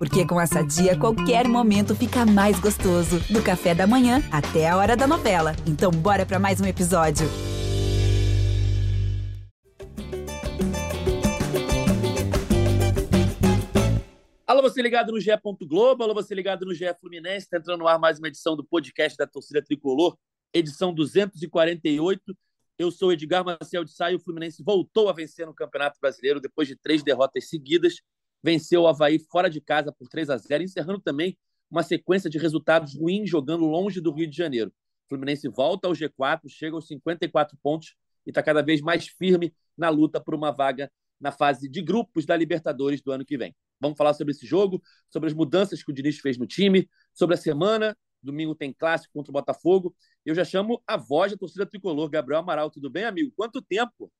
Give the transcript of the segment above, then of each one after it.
Porque com essa dia, qualquer momento fica mais gostoso. Do café da manhã até a hora da novela. Então, bora para mais um episódio. Alô, você ligado no GE. Globo, alô, você ligado no GE Fluminense. Está entrando no ar mais uma edição do podcast da torcida tricolor, edição 248. Eu sou Edgar Marcel de Sá e o Fluminense voltou a vencer no Campeonato Brasileiro depois de três derrotas seguidas venceu o Havaí fora de casa por 3 a 0 encerrando também uma sequência de resultados ruins jogando longe do Rio de Janeiro. O Fluminense volta ao G4, chega aos 54 pontos e está cada vez mais firme na luta por uma vaga na fase de grupos da Libertadores do ano que vem. Vamos falar sobre esse jogo, sobre as mudanças que o Diniz fez no time, sobre a semana. Domingo tem clássico contra o Botafogo. Eu já chamo a voz da torcida tricolor, Gabriel Amaral. Tudo bem, amigo? Quanto tempo?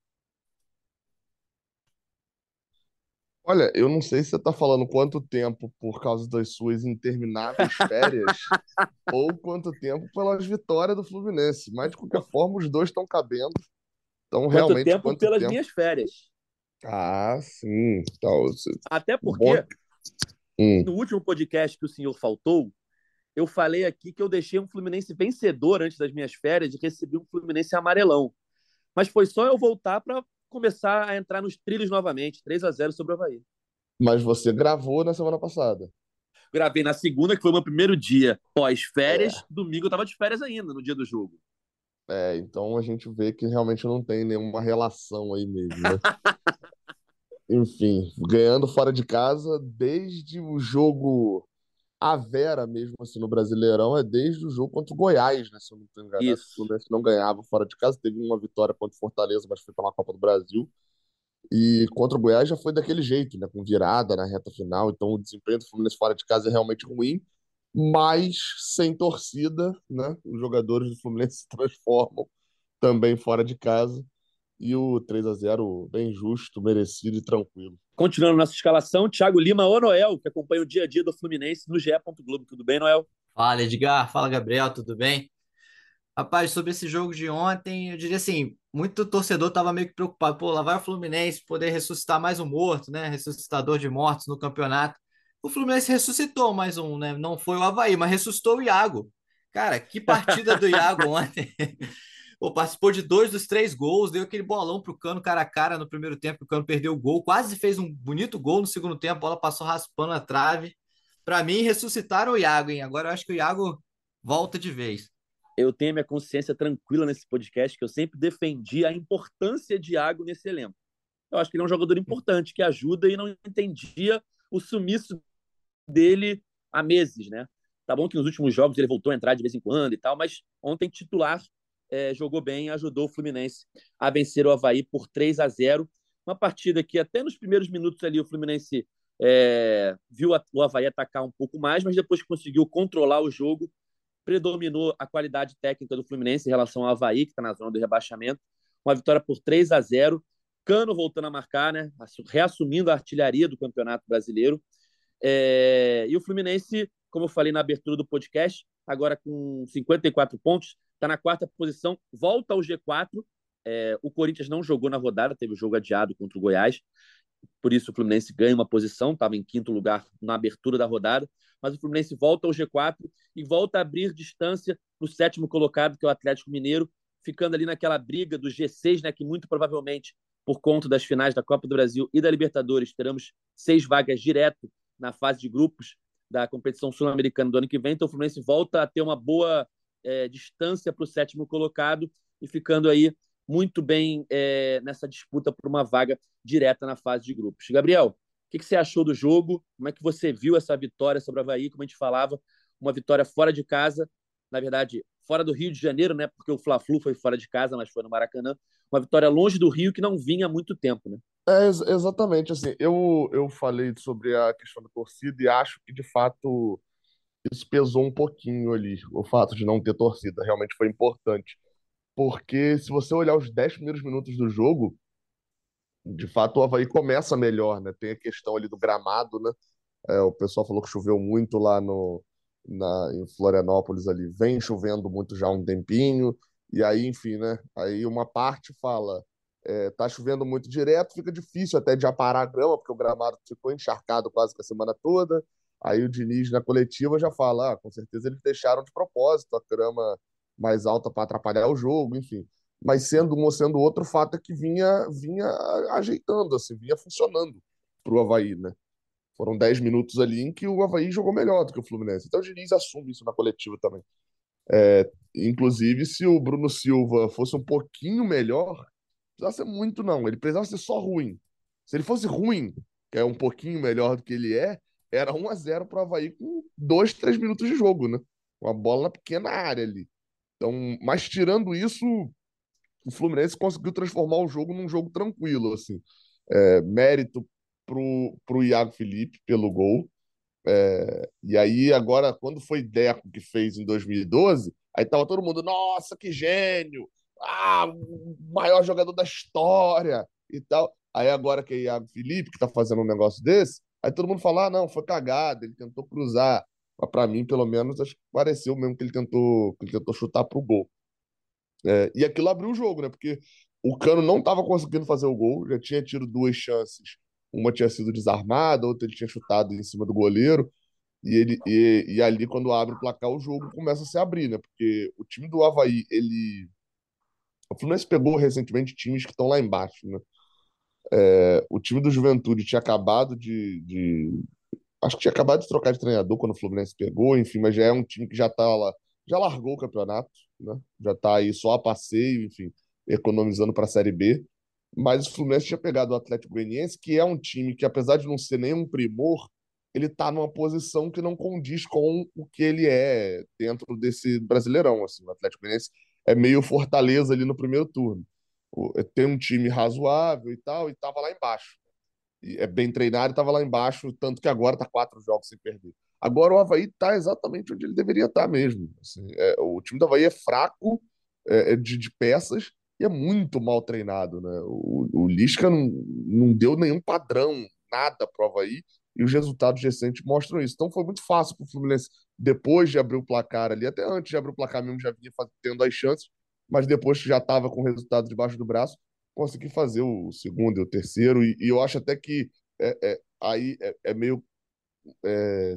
Olha, eu não sei se você está falando quanto tempo por causa das suas intermináveis férias ou quanto tempo pelas vitórias do Fluminense. Mas, de qualquer forma, os dois estão cabendo. Então, quanto realmente. Tempo quanto pelas tempo? minhas férias. Ah, sim. Então, Até porque, Bom... hum. no último podcast que o senhor faltou, eu falei aqui que eu deixei um Fluminense vencedor antes das minhas férias e recebi um Fluminense amarelão. Mas foi só eu voltar para começar a entrar nos trilhos novamente. 3 a 0 sobre o Havaí. Mas você gravou na semana passada. Gravei na segunda, que foi o meu primeiro dia pós-férias. É. Domingo eu tava de férias ainda, no dia do jogo. É, então a gente vê que realmente não tem nenhuma relação aí mesmo, né? Enfim, ganhando fora de casa desde o jogo a Vera mesmo assim no Brasileirão é desde o jogo contra o Goiás, né? Se eu não estou enganado, Isso. o Fluminense não ganhava fora de casa, teve uma vitória contra o Fortaleza, mas foi pela Copa do Brasil. E contra o Goiás já foi daquele jeito, né? Com virada na reta final. Então o desempenho do Fluminense fora de casa é realmente ruim, mas sem torcida, né? Os jogadores do Fluminense se transformam também fora de casa. E o 3 a 0 bem justo, merecido e tranquilo. Continuando nossa escalação, Thiago Lima ou Noel, que acompanha o dia a dia do Fluminense no GE. Globo. Tudo bem, Noel? Fala, Edgar. Fala, Gabriel. Tudo bem? Rapaz, sobre esse jogo de ontem, eu diria assim, muito torcedor estava meio que preocupado. Pô, lá vai o Fluminense poder ressuscitar mais um morto, né? Ressuscitador de mortos no campeonato. O Fluminense ressuscitou mais um, né? Não foi o Havaí, mas ressuscitou o Iago. Cara, que partida do Iago ontem. Pô, participou de dois dos três gols, deu aquele bolão pro Cano cara a cara no primeiro tempo, o Cano perdeu o gol, quase fez um bonito gol no segundo tempo, a bola passou raspando a trave. Para mim, ressuscitaram o Iago, hein? Agora eu acho que o Iago volta de vez. Eu tenho a minha consciência tranquila nesse podcast, que eu sempre defendi a importância de Iago nesse elenco. Eu acho que ele é um jogador importante, que ajuda e não entendia o sumiço dele há meses, né? Tá bom que nos últimos jogos ele voltou a entrar de vez em quando e tal, mas ontem titular é, jogou bem, ajudou o Fluminense a vencer o Havaí por 3 a 0. Uma partida que até nos primeiros minutos ali o Fluminense é, viu a, o Havaí atacar um pouco mais, mas depois conseguiu controlar o jogo, predominou a qualidade técnica do Fluminense em relação ao Havaí, que está na zona do rebaixamento. Uma vitória por 3 a 0. Cano voltando a marcar, né? reassumindo a artilharia do Campeonato Brasileiro. É, e o Fluminense, como eu falei na abertura do podcast, agora com 54 pontos, está na quarta posição, volta ao G4. É, o Corinthians não jogou na rodada, teve o jogo adiado contra o Goiás, por isso o Fluminense ganha uma posição, estava em quinto lugar na abertura da rodada, mas o Fluminense volta ao G4 e volta a abrir distância no sétimo colocado, que é o Atlético Mineiro, ficando ali naquela briga do G6, né, que muito provavelmente, por conta das finais da Copa do Brasil e da Libertadores, teremos seis vagas direto na fase de grupos da competição sul-americana do ano que vem. Então o Fluminense volta a ter uma boa é, distância para o sétimo colocado e ficando aí muito bem é, nessa disputa por uma vaga direta na fase de grupos. Gabriel, o que, que, você achou do jogo? Como é que você viu essa vitória sobre o Havaí? Como a gente falava, uma vitória fora de casa, na verdade, fora do Rio de Janeiro, né? Porque o Fla-Flu foi fora de casa, mas foi no Maracanã. Uma vitória longe do Rio que não vinha há muito tempo, né? É, exatamente. Assim, eu, eu falei sobre a questão da torcida e acho que, de fato, isso pesou um pouquinho ali, o fato de não ter torcida, realmente foi importante. Porque se você olhar os 10 primeiros minutos do jogo, de fato o Havaí começa melhor, né? Tem a questão ali do gramado, né? É, o pessoal falou que choveu muito lá no, na, em Florianópolis ali, vem chovendo muito já há um tempinho, e aí, enfim, né? Aí uma parte fala, é, tá chovendo muito direto, fica difícil até de aparar a grama, porque o gramado ficou encharcado quase que a semana toda. Aí o Diniz, na coletiva, já fala: ah, com certeza eles deixaram de propósito a grama mais alta para atrapalhar o jogo, enfim. Mas sendo um ou sendo outro, o fato é que vinha, vinha ajeitando, assim, vinha funcionando para o Havaí, né? Foram 10 minutos ali em que o Havaí jogou melhor do que o Fluminense. Então o Diniz assume isso na coletiva também. É, inclusive, se o Bruno Silva fosse um pouquinho melhor, não precisava ser muito, não. Ele precisava ser só ruim. Se ele fosse ruim, que é um pouquinho melhor do que ele é, era 1 a 0 para o Havaí com 2, 3 minutos de jogo, né? Uma bola na pequena área ali. Então, mas tirando isso, o Fluminense conseguiu transformar o jogo num jogo tranquilo, assim. É, mérito pro, pro Iago Felipe pelo gol. É, e aí, agora, quando foi Deco que fez em 2012, aí tava todo mundo, nossa, que gênio! Ah, o maior jogador da história e tal. Aí agora que é Iago Felipe, que tá fazendo um negócio desse, aí todo mundo fala, ah, não, foi cagada, ele tentou cruzar. Mas para mim, pelo menos, acho que pareceu mesmo que ele tentou, que ele tentou chutar pro gol. É, e aquilo abriu o jogo, né? Porque o Cano não estava conseguindo fazer o gol, já tinha tido duas chances. Uma tinha sido desarmada, outra ele tinha chutado em cima do goleiro. E, ele, e, e ali, quando abre o placar, o jogo começa a se abrir, né? Porque o time do Havaí, ele. O Fluminense pegou recentemente times que estão lá embaixo, né? É, o time do Juventude tinha acabado de, de, Acho que tinha acabado de trocar de treinador quando o Fluminense pegou, enfim, mas já é um time que já tá lá. Já largou o campeonato, né? Já tá aí só a passeio, enfim, economizando para a Série B. Mas o Fluminense tinha pegado o Atlético Goianiense, que é um time que, apesar de não ser nenhum primor, ele está numa posição que não condiz com o que ele é dentro desse Brasileirão. Assim. O Atlético Goianiense é meio fortaleza ali no primeiro turno. Tem um time razoável e tal, e estava lá embaixo. E é bem treinado e estava lá embaixo, tanto que agora está quatro jogos sem perder. Agora o Havaí está exatamente onde ele deveria estar tá mesmo. Assim, é, o time do Havaí é fraco é, é, de, de peças e é muito mal treinado, né? O, o Lisca não, não deu nenhum padrão, nada para o Havaí, e os resultados recentes mostram isso. Então foi muito fácil para o Fluminense, depois de abrir o placar ali, até antes de abrir o placar mesmo, já vinha tendo as chances, mas depois que já estava com o resultado debaixo do braço, conseguir fazer o segundo e o terceiro, e, e eu acho até que é, é aí é, é meio. É,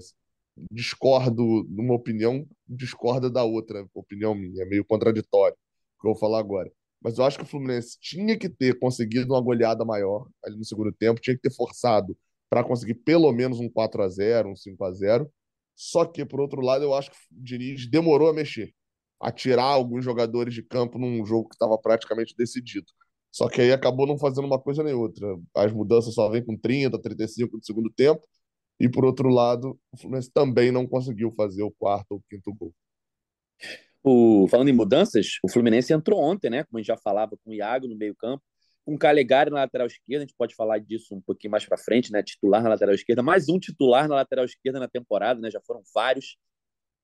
discordo numa opinião, discorda da outra opinião minha, é meio contraditório, que eu vou falar agora. Mas eu acho que o Fluminense tinha que ter conseguido uma goleada maior ali no segundo tempo, tinha que ter forçado para conseguir pelo menos um 4 a 0 um 5 a 0 Só que, por outro lado, eu acho que o Diniz demorou a mexer, a tirar alguns jogadores de campo num jogo que estava praticamente decidido. Só que aí acabou não fazendo uma coisa nem outra. As mudanças só vêm com 30, 35 do segundo tempo. E, por outro lado, o Fluminense também não conseguiu fazer o quarto ou quinto gol. O, falando em mudanças, o Fluminense entrou ontem, né? Como a gente já falava, com o Iago no meio-campo, com o Calegari na lateral esquerda. A gente pode falar disso um pouquinho mais para frente, né? Titular na lateral esquerda, mais um titular na lateral esquerda na temporada, né? Já foram vários.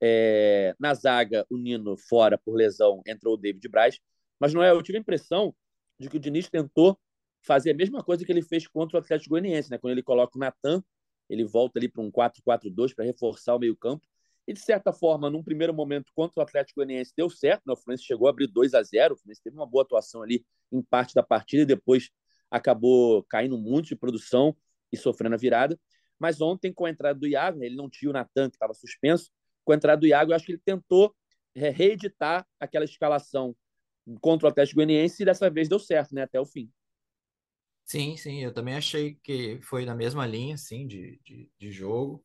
É, na zaga, o Nino fora por lesão, entrou o David Braz. Mas é, eu tive a impressão de que o Diniz tentou fazer a mesma coisa que ele fez contra o Atlético Goianiense, né? Quando ele coloca o Natan, ele volta ali para um 4-4-2 para reforçar o meio-campo e, de certa forma, num primeiro momento contra o Atlético Goianiense deu certo, né? o Fluminense chegou a abrir 2 a 0 o Fluminense teve uma boa atuação ali em parte da partida e depois acabou caindo muito de produção e sofrendo a virada. Mas ontem, com a entrada do Iago, né, ele não tinha o Natan, que estava suspenso, com a entrada do Iago, eu acho que ele tentou é, reeditar aquela escalação contra o Atlético Goianiense e dessa vez deu certo, né, até o fim. Sim, sim, eu também achei que foi na mesma linha, assim, de, de, de jogo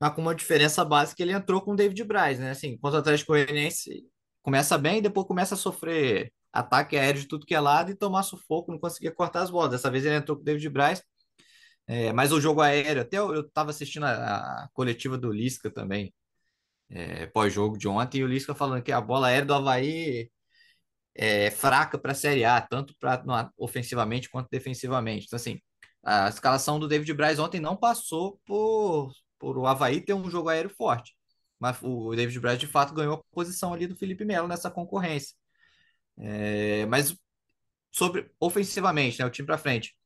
mas com uma diferença básica, ele entrou com o David Braz, né? Assim, contra o Atlético Goianiense, começa bem, depois começa a sofrer ataque aéreo de tudo que é lado e tomar sufoco, não conseguia cortar as bolas. Dessa vez ele entrou com o David Braz, é, mas o jogo aéreo, até eu estava assistindo a, a, coletiva do Lisca também, é, pós-jogo de ontem, e o Lisca falando que a bola aérea do Havaí é fraca para a Série A, tanto pra, no, ofensivamente quanto defensivamente. Então, assim, a escalação do David Braz ontem não passou por por o Havaí ter um jogo aéreo forte. Mas o David Braz, de fato, ganhou a posição ali do Felipe Melo nessa concorrência. É, mas sobre ofensivamente, né, o time para frente.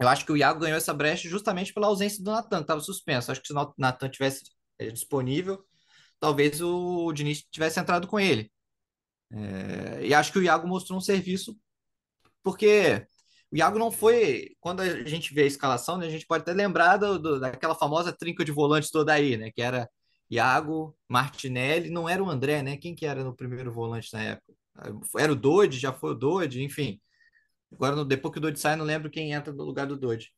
Eu acho que o Iago ganhou essa brecha justamente pela ausência do Natan, que estava suspenso. Acho que se o Natan tivesse é, disponível, talvez o Diniz tivesse entrado com ele. É, e acho que o Iago mostrou um serviço, porque o Iago não foi. Quando a gente vê a escalação, né, a gente pode até lembrar do, do, daquela famosa trinca de volantes toda aí, né? Que era Iago, Martinelli, não era o André, né? Quem que era no primeiro volante na época? Era o Dodge, já foi o Dodge, enfim. Agora, depois que o Dodge sai, não lembro quem entra no lugar do Dodge.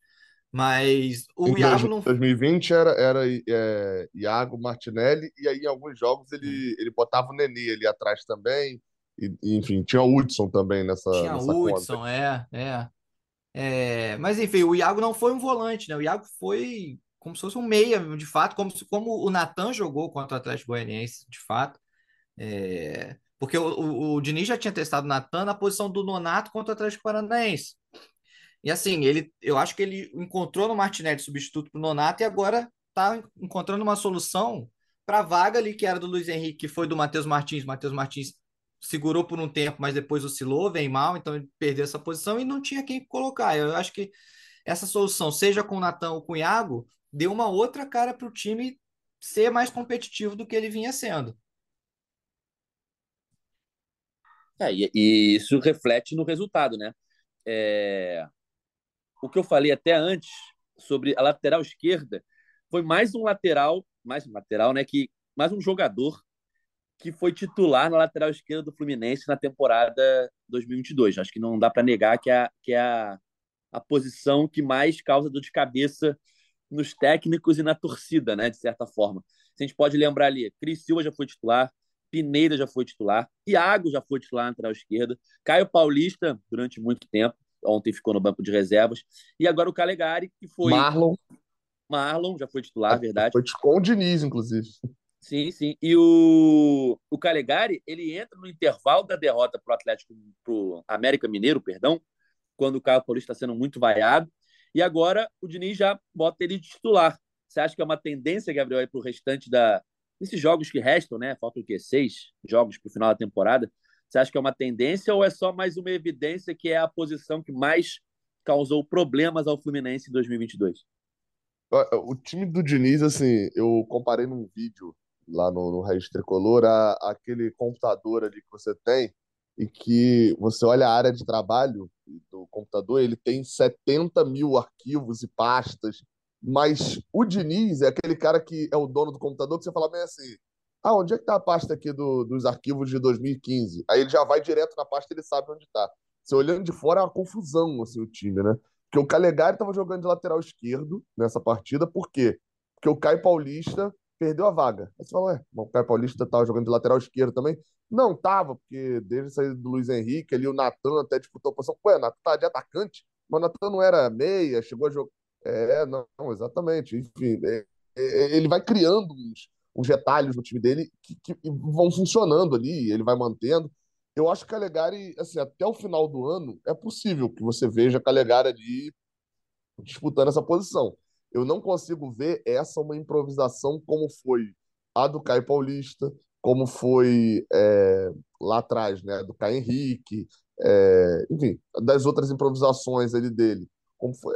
Mas o Em Iago não. 2020 era, era é, Iago Martinelli, e aí em alguns jogos ele, ele botava o Nenê ali atrás também. E, e, enfim, tinha o Hudson também nessa, Tinha nessa Hudson, conta. é, é. É, mas enfim, o Iago não foi um volante, né? O Iago foi como se fosse um meia, de fato, como, se- como o Natan jogou contra o Atlético Goianiense, de fato. É, porque o, o, o Diniz já tinha testado o Natan na posição do Nonato contra o Atlético Paranaense. E assim, ele, eu acho que ele encontrou no Martinelli substituto para o Nonato e agora está encontrando uma solução para a vaga ali que era do Luiz Henrique, que foi do Matheus Martins. Matheus Martins segurou por um tempo, mas depois oscilou, vem mal, então ele perdeu essa posição e não tinha quem colocar. Eu acho que essa solução, seja com o Natan ou com o Iago, deu uma outra cara para o time ser mais competitivo do que ele vinha sendo. É, e, e isso reflete no resultado, né? É, o que eu falei até antes sobre a lateral esquerda foi mais um lateral, mais um lateral, né? Que mais um jogador que foi titular na lateral esquerda do Fluminense na temporada 2022. Acho que não dá para negar que é, que é a, a posição que mais causa dor de cabeça nos técnicos e na torcida, né? De certa forma. A gente pode lembrar ali, Cris Silva já foi titular, Pineda já foi titular, Iago já foi titular na lateral esquerda, Caio Paulista durante muito tempo, ontem ficou no banco de reservas, e agora o Calegari, que foi Marlon Marlon, já foi titular, verdade. foi com o Diniz, inclusive. Sim, sim. E o, o Calegari, ele entra no intervalo da derrota para o Atlético, para o América Mineiro, perdão, quando o Caio Paulista está sendo muito vaiado. E agora o Diniz já bota ele de titular. Você acha que é uma tendência, Gabriel, para o restante da, desses jogos que restam, né? Faltam o quê? Seis jogos para o final da temporada. Você acha que é uma tendência ou é só mais uma evidência que é a posição que mais causou problemas ao Fluminense em 2022? O time do Diniz, assim, eu comparei num vídeo lá no, no Raiz Tricolor aquele computador ali que você tem e que você olha a área de trabalho do computador, ele tem 70 mil arquivos e pastas, mas o Diniz é aquele cara que é o dono do computador que você fala bem assim, ah, onde é que tá a pasta aqui do- dos arquivos de 2015? Aí ele já vai direto na pasta e ele sabe onde tá. Você olhando de fora é uma confusão, assim, o time, né? Porque o Calegari estava jogando de lateral esquerdo nessa partida, por quê? Porque o Caio Paulista perdeu a vaga. Aí você fala, ué, o Caio Paulista estava jogando de lateral esquerdo também? Não, tava, porque desde a saída do Luiz Henrique, ali o Natan até disputou a posição. Ué, Natan tá de atacante, mas o Natan não era meia, chegou a jogar. É, não, não, exatamente. Enfim, é- é- ele vai criando uns, uns retalhos no time dele que, que vão funcionando ali, ele vai mantendo. Eu acho que Calegari, assim, até o final do ano, é possível que você veja Calegari ali disputando essa posição. Eu não consigo ver essa uma improvisação como foi a do Caio Paulista, como foi é, lá atrás, né, do Caio Henrique, é, enfim, das outras improvisações ali dele. Como foi,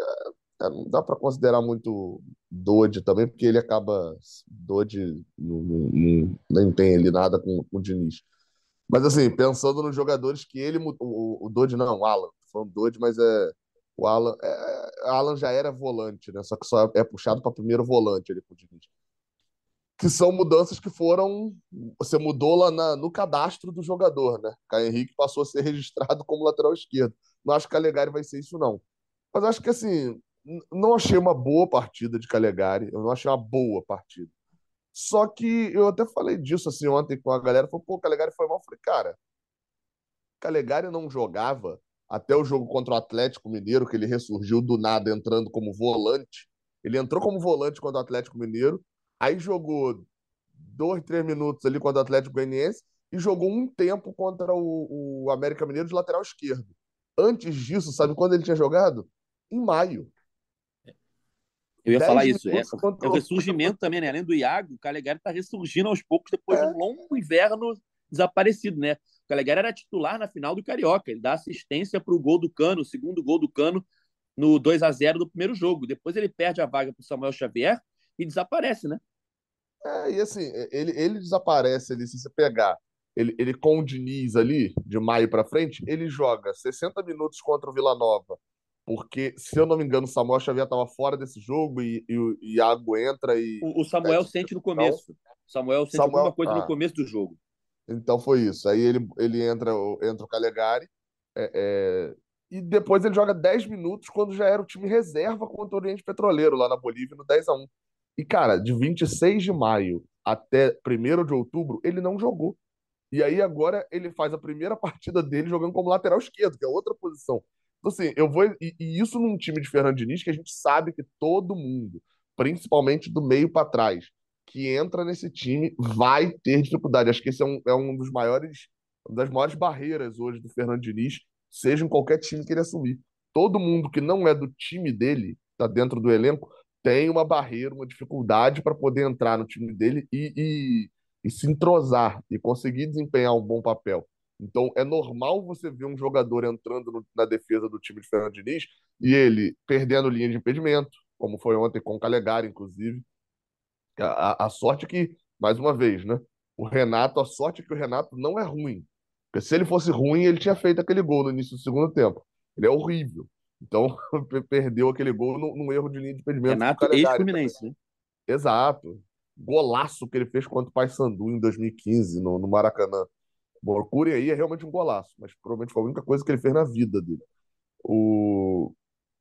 é, é, não dá para considerar muito Dodge também, porque ele acaba Dodge não, não- não- nem tem ali nada com, com o Diniz. Mas assim, pensando nos jogadores que ele mudou, o, o Dodge não, o Alan, tô falando Dodge, mas é o Alan, é, Alan já era volante, né? Só que só é puxado para primeiro volante ali com o Diniz. Que são mudanças que foram. Você mudou lá na- no cadastro do jogador, né? Caio Henrique passou a ser registrado como lateral esquerdo. Não acho que Calegari vai ser isso, não. Mas acho que assim, não achei uma boa partida de Calegari. Eu não achei uma boa partida. Só que eu até falei disso assim ontem com a galera. Falei, pô, o Calegari foi mal. Eu falei, cara, Calegari não jogava até o jogo contra o Atlético Mineiro, que ele ressurgiu do nada entrando como volante. Ele entrou como volante contra o Atlético Mineiro, aí jogou dois, três minutos ali contra o Atlético Goianiense e jogou um tempo contra o, o América Mineiro de lateral esquerdo. Antes disso, sabe quando ele tinha jogado? Em maio. Eu ia falar isso. É, contra é o ressurgimento também, né? Além do Iago, o Calegari está ressurgindo aos poucos depois de É. um longo inverno desaparecido, né? O Calegari era titular na final do Carioca. Ele dá assistência para o gol do Cano, o segundo gol do Cano no 2 a 0 do primeiro jogo. Depois ele perde a vaga para o Samuel Xavier e desaparece, né? É, e assim, ele, ele desaparece ali, se você pegar ele, ele com o Diniz ali, de maio pra frente, ele joga 60 minutos contra o Vila Nova porque, se eu não me engano, o Samuel Xavier estava fora desse jogo e, e o Iago entra e. O, o Samuel sente no começo. Samuel sente Samuel... alguma coisa ah. no começo do jogo. Então foi isso. Aí ele, ele entra, entra o Calegari. É, é... E depois ele joga 10 minutos quando já era o time reserva contra o Oriente Petroleiro, lá na Bolívia, no 10 a 1 E, cara, de 26 de maio até 1 de outubro, ele não jogou. E aí agora ele faz a primeira partida dele jogando como lateral esquerdo, que é outra posição. Então, assim, eu vou. E, e isso num time de Fernando Diniz que a gente sabe que todo mundo, principalmente do meio para trás, que entra nesse time vai ter dificuldade. Acho que esse é um, é um dos maiores, uma das maiores barreiras hoje do Fernando Diniz, seja em qualquer time que ele assumir. Todo mundo que não é do time dele, tá dentro do elenco, tem uma barreira, uma dificuldade para poder entrar no time dele e, e, e se entrosar e conseguir desempenhar um bom papel. Então é normal você ver um jogador entrando no, na defesa do time de Fernando Diniz e ele perdendo linha de impedimento, como foi ontem com o Calegari, inclusive, a, a sorte é que, mais uma vez, né? O Renato, a sorte é que o Renato não é ruim. Porque se ele fosse ruim, ele tinha feito aquele gol no início do segundo tempo. Ele é horrível. Então, perdeu aquele gol num, erro de linha de impedimento. Renato ex-Fluminense, né? Exato. Golaço que ele fez contra o Paysandu em 2015, no, no Maracanã. Procure aí, é realmente um golaço, mas provavelmente foi a única coisa que ele fez na vida dele. O...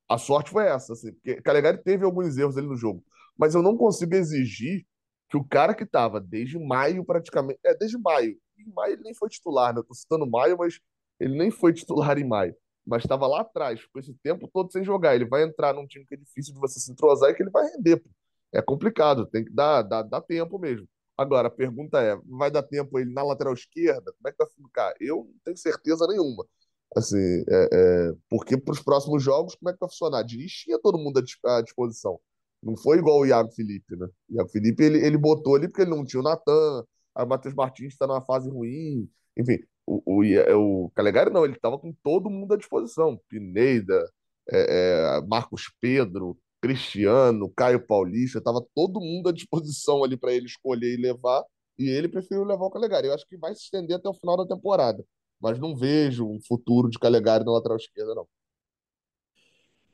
A sorte foi essa, assim, porque Calegari teve alguns erros ali no jogo mas eu não consigo exigir que o cara que estava desde maio praticamente. É, desde maio. Em maio ele nem foi titular, né? Eu tô citando maio, mas ele nem foi titular em maio. Mas estava lá atrás, com esse tempo todo sem jogar. Ele vai entrar num time que é difícil de você se entrosar e que ele vai render. Pô. É complicado, tem que dar, dar, dar tempo mesmo. Agora, a pergunta é: vai dar tempo ele na lateral esquerda? Como é que vai ficar? Eu não tenho certeza nenhuma. Assim, é, é, porque para os próximos jogos, como é que vai funcionar? Diniz tinha todo mundo à disposição. Não foi igual o Iago Felipe, né? O Iago Felipe ele, ele botou ali porque ele não tinha o Natan, o Matheus Martins está numa fase ruim. Enfim, o, o, o Calegari não, ele estava com todo mundo à disposição. Pineda, é, é, Marcos Pedro, Cristiano, Caio Paulista, estava todo mundo à disposição ali para ele escolher e levar, e ele preferiu levar o Calegari. Eu acho que vai se estender até o final da temporada, mas não vejo um futuro de Calegari na lateral esquerda, não.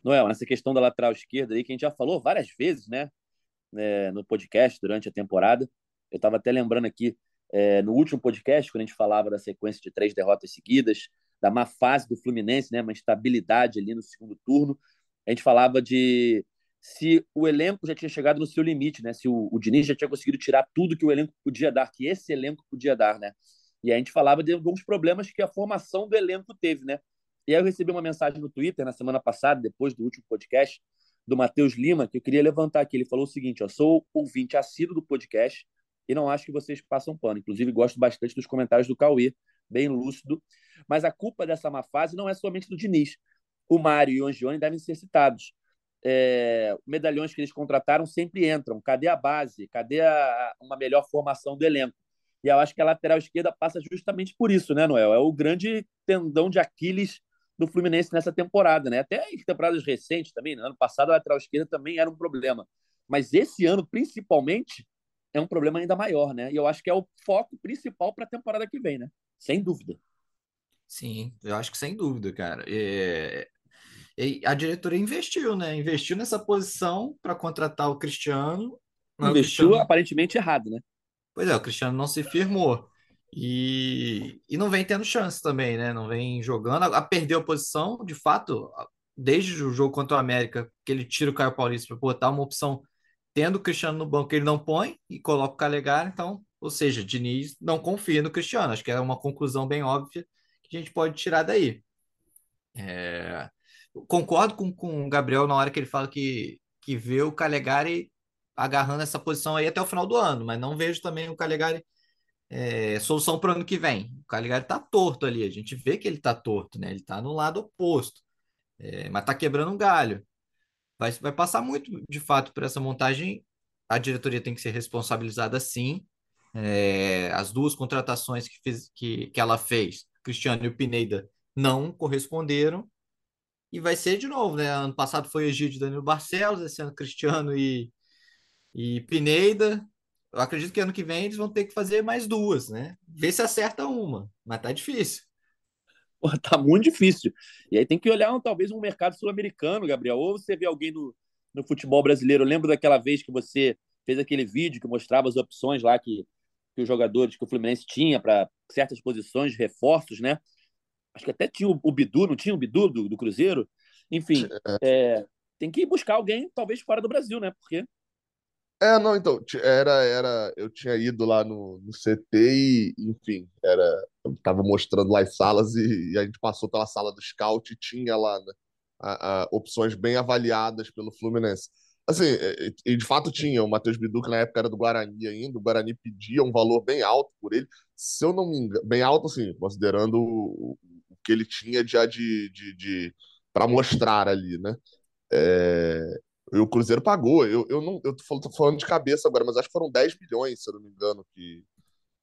Noel, nessa questão da lateral esquerda aí, que a gente já falou várias vezes, né, é, no podcast durante a temporada. Eu estava até lembrando aqui, é, no último podcast, quando a gente falava da sequência de três derrotas seguidas, da má fase do Fluminense, né, uma instabilidade ali no segundo turno, a gente falava de se o elenco já tinha chegado no seu limite, né, se o, o Diniz já tinha conseguido tirar tudo que o elenco podia dar, que esse elenco podia dar, né. E a gente falava de alguns problemas que a formação do elenco teve, né? E aí eu recebi uma mensagem no Twitter na semana passada, depois do último podcast, do Matheus Lima, que eu queria levantar aqui. Ele falou o seguinte: eu sou ouvinte assíduo do podcast e não acho que vocês passam pano. Inclusive, gosto bastante dos comentários do Cauê, bem lúcido. Mas a culpa dessa má fase não é somente do Diniz. O Mário e o Angione devem ser citados. É, medalhões que eles contrataram sempre entram. Cadê a base? Cadê a, uma melhor formação do elenco? E eu acho que a lateral esquerda passa justamente por isso, né, Noel? É o grande tendão de Aquiles do Fluminense nessa temporada, né? Até em temporadas recentes também, né? ano passado a lateral esquerda também era um problema. Mas esse ano, principalmente, é um problema ainda maior, né? E eu acho que é o foco principal para a temporada que vem, né? Sem dúvida. Sim, eu acho que sem dúvida, cara. É... a diretoria investiu, né? Investiu nessa posição para contratar o Cristiano. Investiu o Cristiano... aparentemente errado, né? Pois é, o Cristiano não se firmou. E, e não vem tendo chance também, né? Não vem jogando. A, a perdeu a posição, de fato, desde o jogo contra o América, que ele tira o Caio Paulista para botar uma opção, tendo o Cristiano no banco, ele não põe e coloca o Calegari. Então, ou seja, Diniz não confia no Cristiano. Acho que é uma conclusão bem óbvia que a gente pode tirar daí. É... Concordo com, com o Gabriel na hora que ele fala que, que vê o Calegari agarrando essa posição aí até o final do ano, mas não vejo também o Calegari é, solução para o ano que vem. O Caligari está torto ali, a gente vê que ele está torto, né? Ele está no lado oposto, é, mas está quebrando um galho. Vai, vai passar muito, de fato, por essa montagem. A diretoria tem que ser responsabilizada, sim. É, as duas contratações que, fez, que, que ela fez, Cristiano e o Pineda, não corresponderam. E vai ser de novo, né? Ano passado foi Egídio Danilo Barcelos, esse ano Cristiano e, e Pineda eu acredito que ano que vem eles vão ter que fazer mais duas, né? Ver se acerta uma, mas tá difícil. Pô, tá muito difícil. E aí tem que olhar talvez um mercado sul-americano, Gabriel. Ou você vê alguém no, no futebol brasileiro. Eu lembro daquela vez que você fez aquele vídeo que mostrava as opções lá que, que os jogadores que o Fluminense tinha para certas posições reforços, né? Acho que até tinha o, o Bidu, não tinha o Bidu do, do Cruzeiro? Enfim, é, tem que buscar alguém, talvez fora do Brasil, né? Porque É, não, então, era, era, eu tinha ido lá no, no CT e, enfim, era, eu tava mostrando lá as salas e, e a gente passou pela sala do scout e tinha lá, né, a- a- opções bem avaliadas pelo Fluminense. Assim, e, e- de fato tinha, o Matheus Bidu, que na época era do Guarani ainda, o Guarani pedia um valor bem alto por ele, se eu não me engano, bem alto, assim, considerando o que ele tinha já de, de, de para mostrar ali, né? É, e o Cruzeiro pagou. Eu, eu não, eu tô falando, de cabeça agora, mas acho que foram 10 milhões, se eu não me engano, que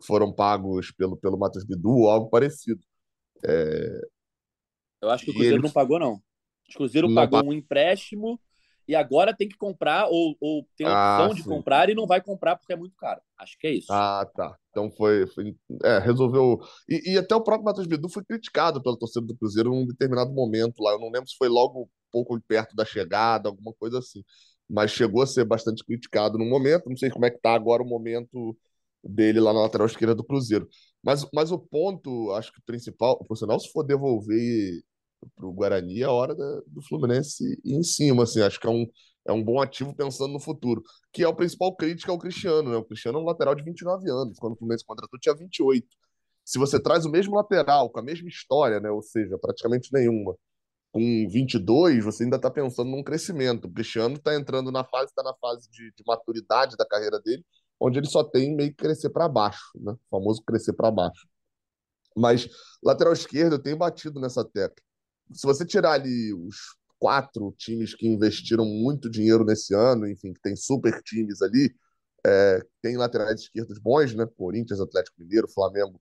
foram pagos pelo, pelo Matheus Bidu ou algo parecido. eu acho que o Cruzeiro ele não pagou, não. O Cruzeiro não pagou pagou. um empréstimo e agora tem que comprar, ou, ou tem a Ah, opção de comprar e não vai comprar porque é muito caro. Acho que é isso. Ah, tá. Então foi, foi é, resolveu. E, e até o próprio Matheus Bidu foi criticado pela torcida do Cruzeiro num determinado momento lá. Eu não lembro se foi logo um pouco perto da chegada, alguma coisa assim. Mas chegou a ser bastante criticado no momento. Não sei como é que tá agora o momento dele lá na lateral esquerda do Cruzeiro. Mas, mas o ponto, acho que principal, o profissional, se for devolver para o Guarani, é a hora da- do Fluminense ir em cima. Assim, acho que é um, é um bom ativo pensando no futuro que é o principal crítico ao Cristiano, né? O Cristiano é um lateral de 29 anos, quando o Fluminense contratou tinha 28. Se você traz o mesmo lateral, com a mesma história, né? Ou seja, praticamente nenhuma, com 22, você ainda está pensando num crescimento. O Cristiano está entrando na fase, está na fase de, de maturidade da carreira dele, onde ele só tem meio que crescer para baixo, né? O famoso crescer para baixo. Mas lateral esquerdo, eu tenho batido nessa tecla. Se você tirar ali os quatro times que investiram muito dinheiro nesse ano, enfim, que tem super times ali, é, tem laterais esquerdos bons, né? Corinthians, Atlético Mineiro, Flamengo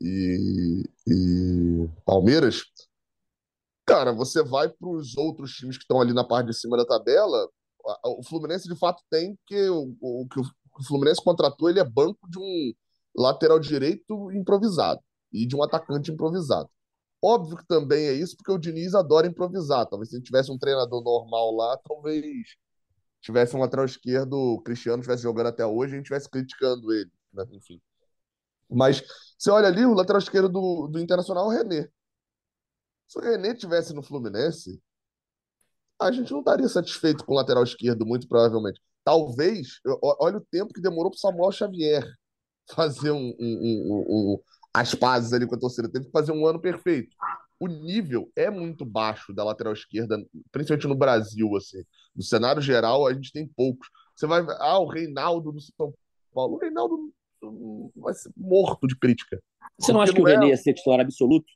e, e Palmeiras. Cara, você vai para os outros times que estão ali na parte de cima da tabela. O Fluminense de fato tem que o, o que o Fluminense contratou, ele é banco de um lateral direito improvisado e de um atacante improvisado. Óbvio que também é isso, porque o Diniz adora improvisar. Talvez se ele tivesse um treinador normal lá, talvez tivesse um lateral esquerdo, o Cristiano estivesse jogando até hoje, a gente estivesse criticando ele, né? Enfim. Mas você olha ali, o lateral esquerdo do, do Internacional é o René. Se o René tivesse no Fluminense, a gente não estaria satisfeito com o lateral esquerdo, muito provavelmente. Talvez, olha o tempo que demorou para Samuel Xavier fazer um- um- um- um- as pazes ali com a torcida. Teve que fazer um ano perfeito. O nível é muito baixo da lateral esquerda, principalmente no Brasil, assim. No cenário geral, a gente tem poucos. Você vai ah, o Reinaldo do São Paulo. O Reinaldo vai ser morto de crítica. Você não acha que o é- René ia ser titular absoluto?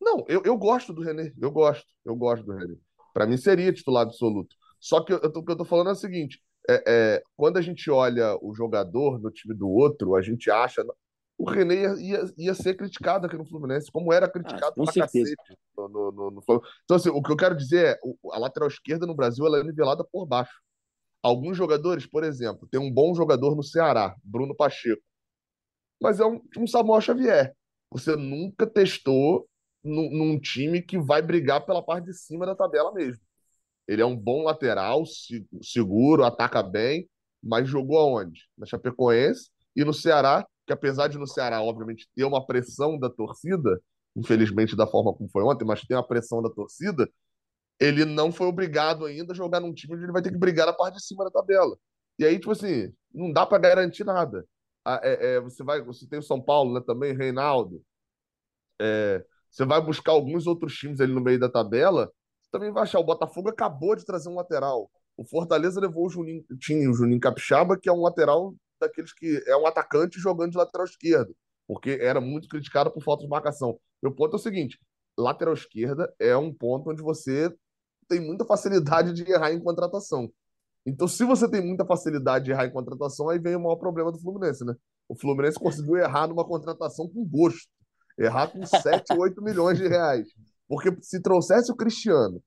Não, eu, eu gosto do René. Eu gosto. Eu gosto do René. Para mim seria titular absoluto. Só que eu, eu tô- o que eu tô falando é o seguinte: é, é, quando a gente olha o jogador no time do outro, a gente acha. O René ia, ia, ia ser criticado aqui no Fluminense, como era criticado Ah, com cacete no, no, no- no. Então, assim, o que eu quero dizer é: a lateral esquerda no Brasil ela é nivelada por baixo. Alguns jogadores, por exemplo, tem um bom jogador no Ceará, Bruno Pacheco, mas é um, um Samuel Xavier. Você nunca testou num, num time que vai brigar pela parte de cima da tabela mesmo. Ele é um bom lateral, se- seguro, ataca bem, mas jogou aonde? Na Chapecoense e no Ceará, que apesar de no Ceará, obviamente, ter uma pressão da torcida, infelizmente da forma como foi ontem, mas tem uma pressão da torcida, ele não foi obrigado ainda a jogar num time onde ele vai ter que brigar na parte de cima da tabela. E aí, tipo assim, não dá pra garantir nada. É- é, você vai, você tem o São Paulo, né, também, Reinaldo. É, você vai buscar alguns outros times ali no meio da tabela, você também vai achar. O Botafogo acabou de trazer um lateral. O Fortaleza levou o Juninho, tinha o Juninho Capixaba, que é um lateral daqueles que é um atacante jogando de lateral esquerdo, porque era muito criticado por falta de marcação. Meu ponto é o seguinte: lateral esquerda é um ponto onde você tem muita facilidade de errar em contratação. Então, se você tem muita facilidade de errar em contratação, aí vem o maior problema do Fluminense, né? O Fluminense conseguiu errar numa contratação com gosto. Errar com 7, 8 milhões de reais. Porque se trouxesse o Cristiano,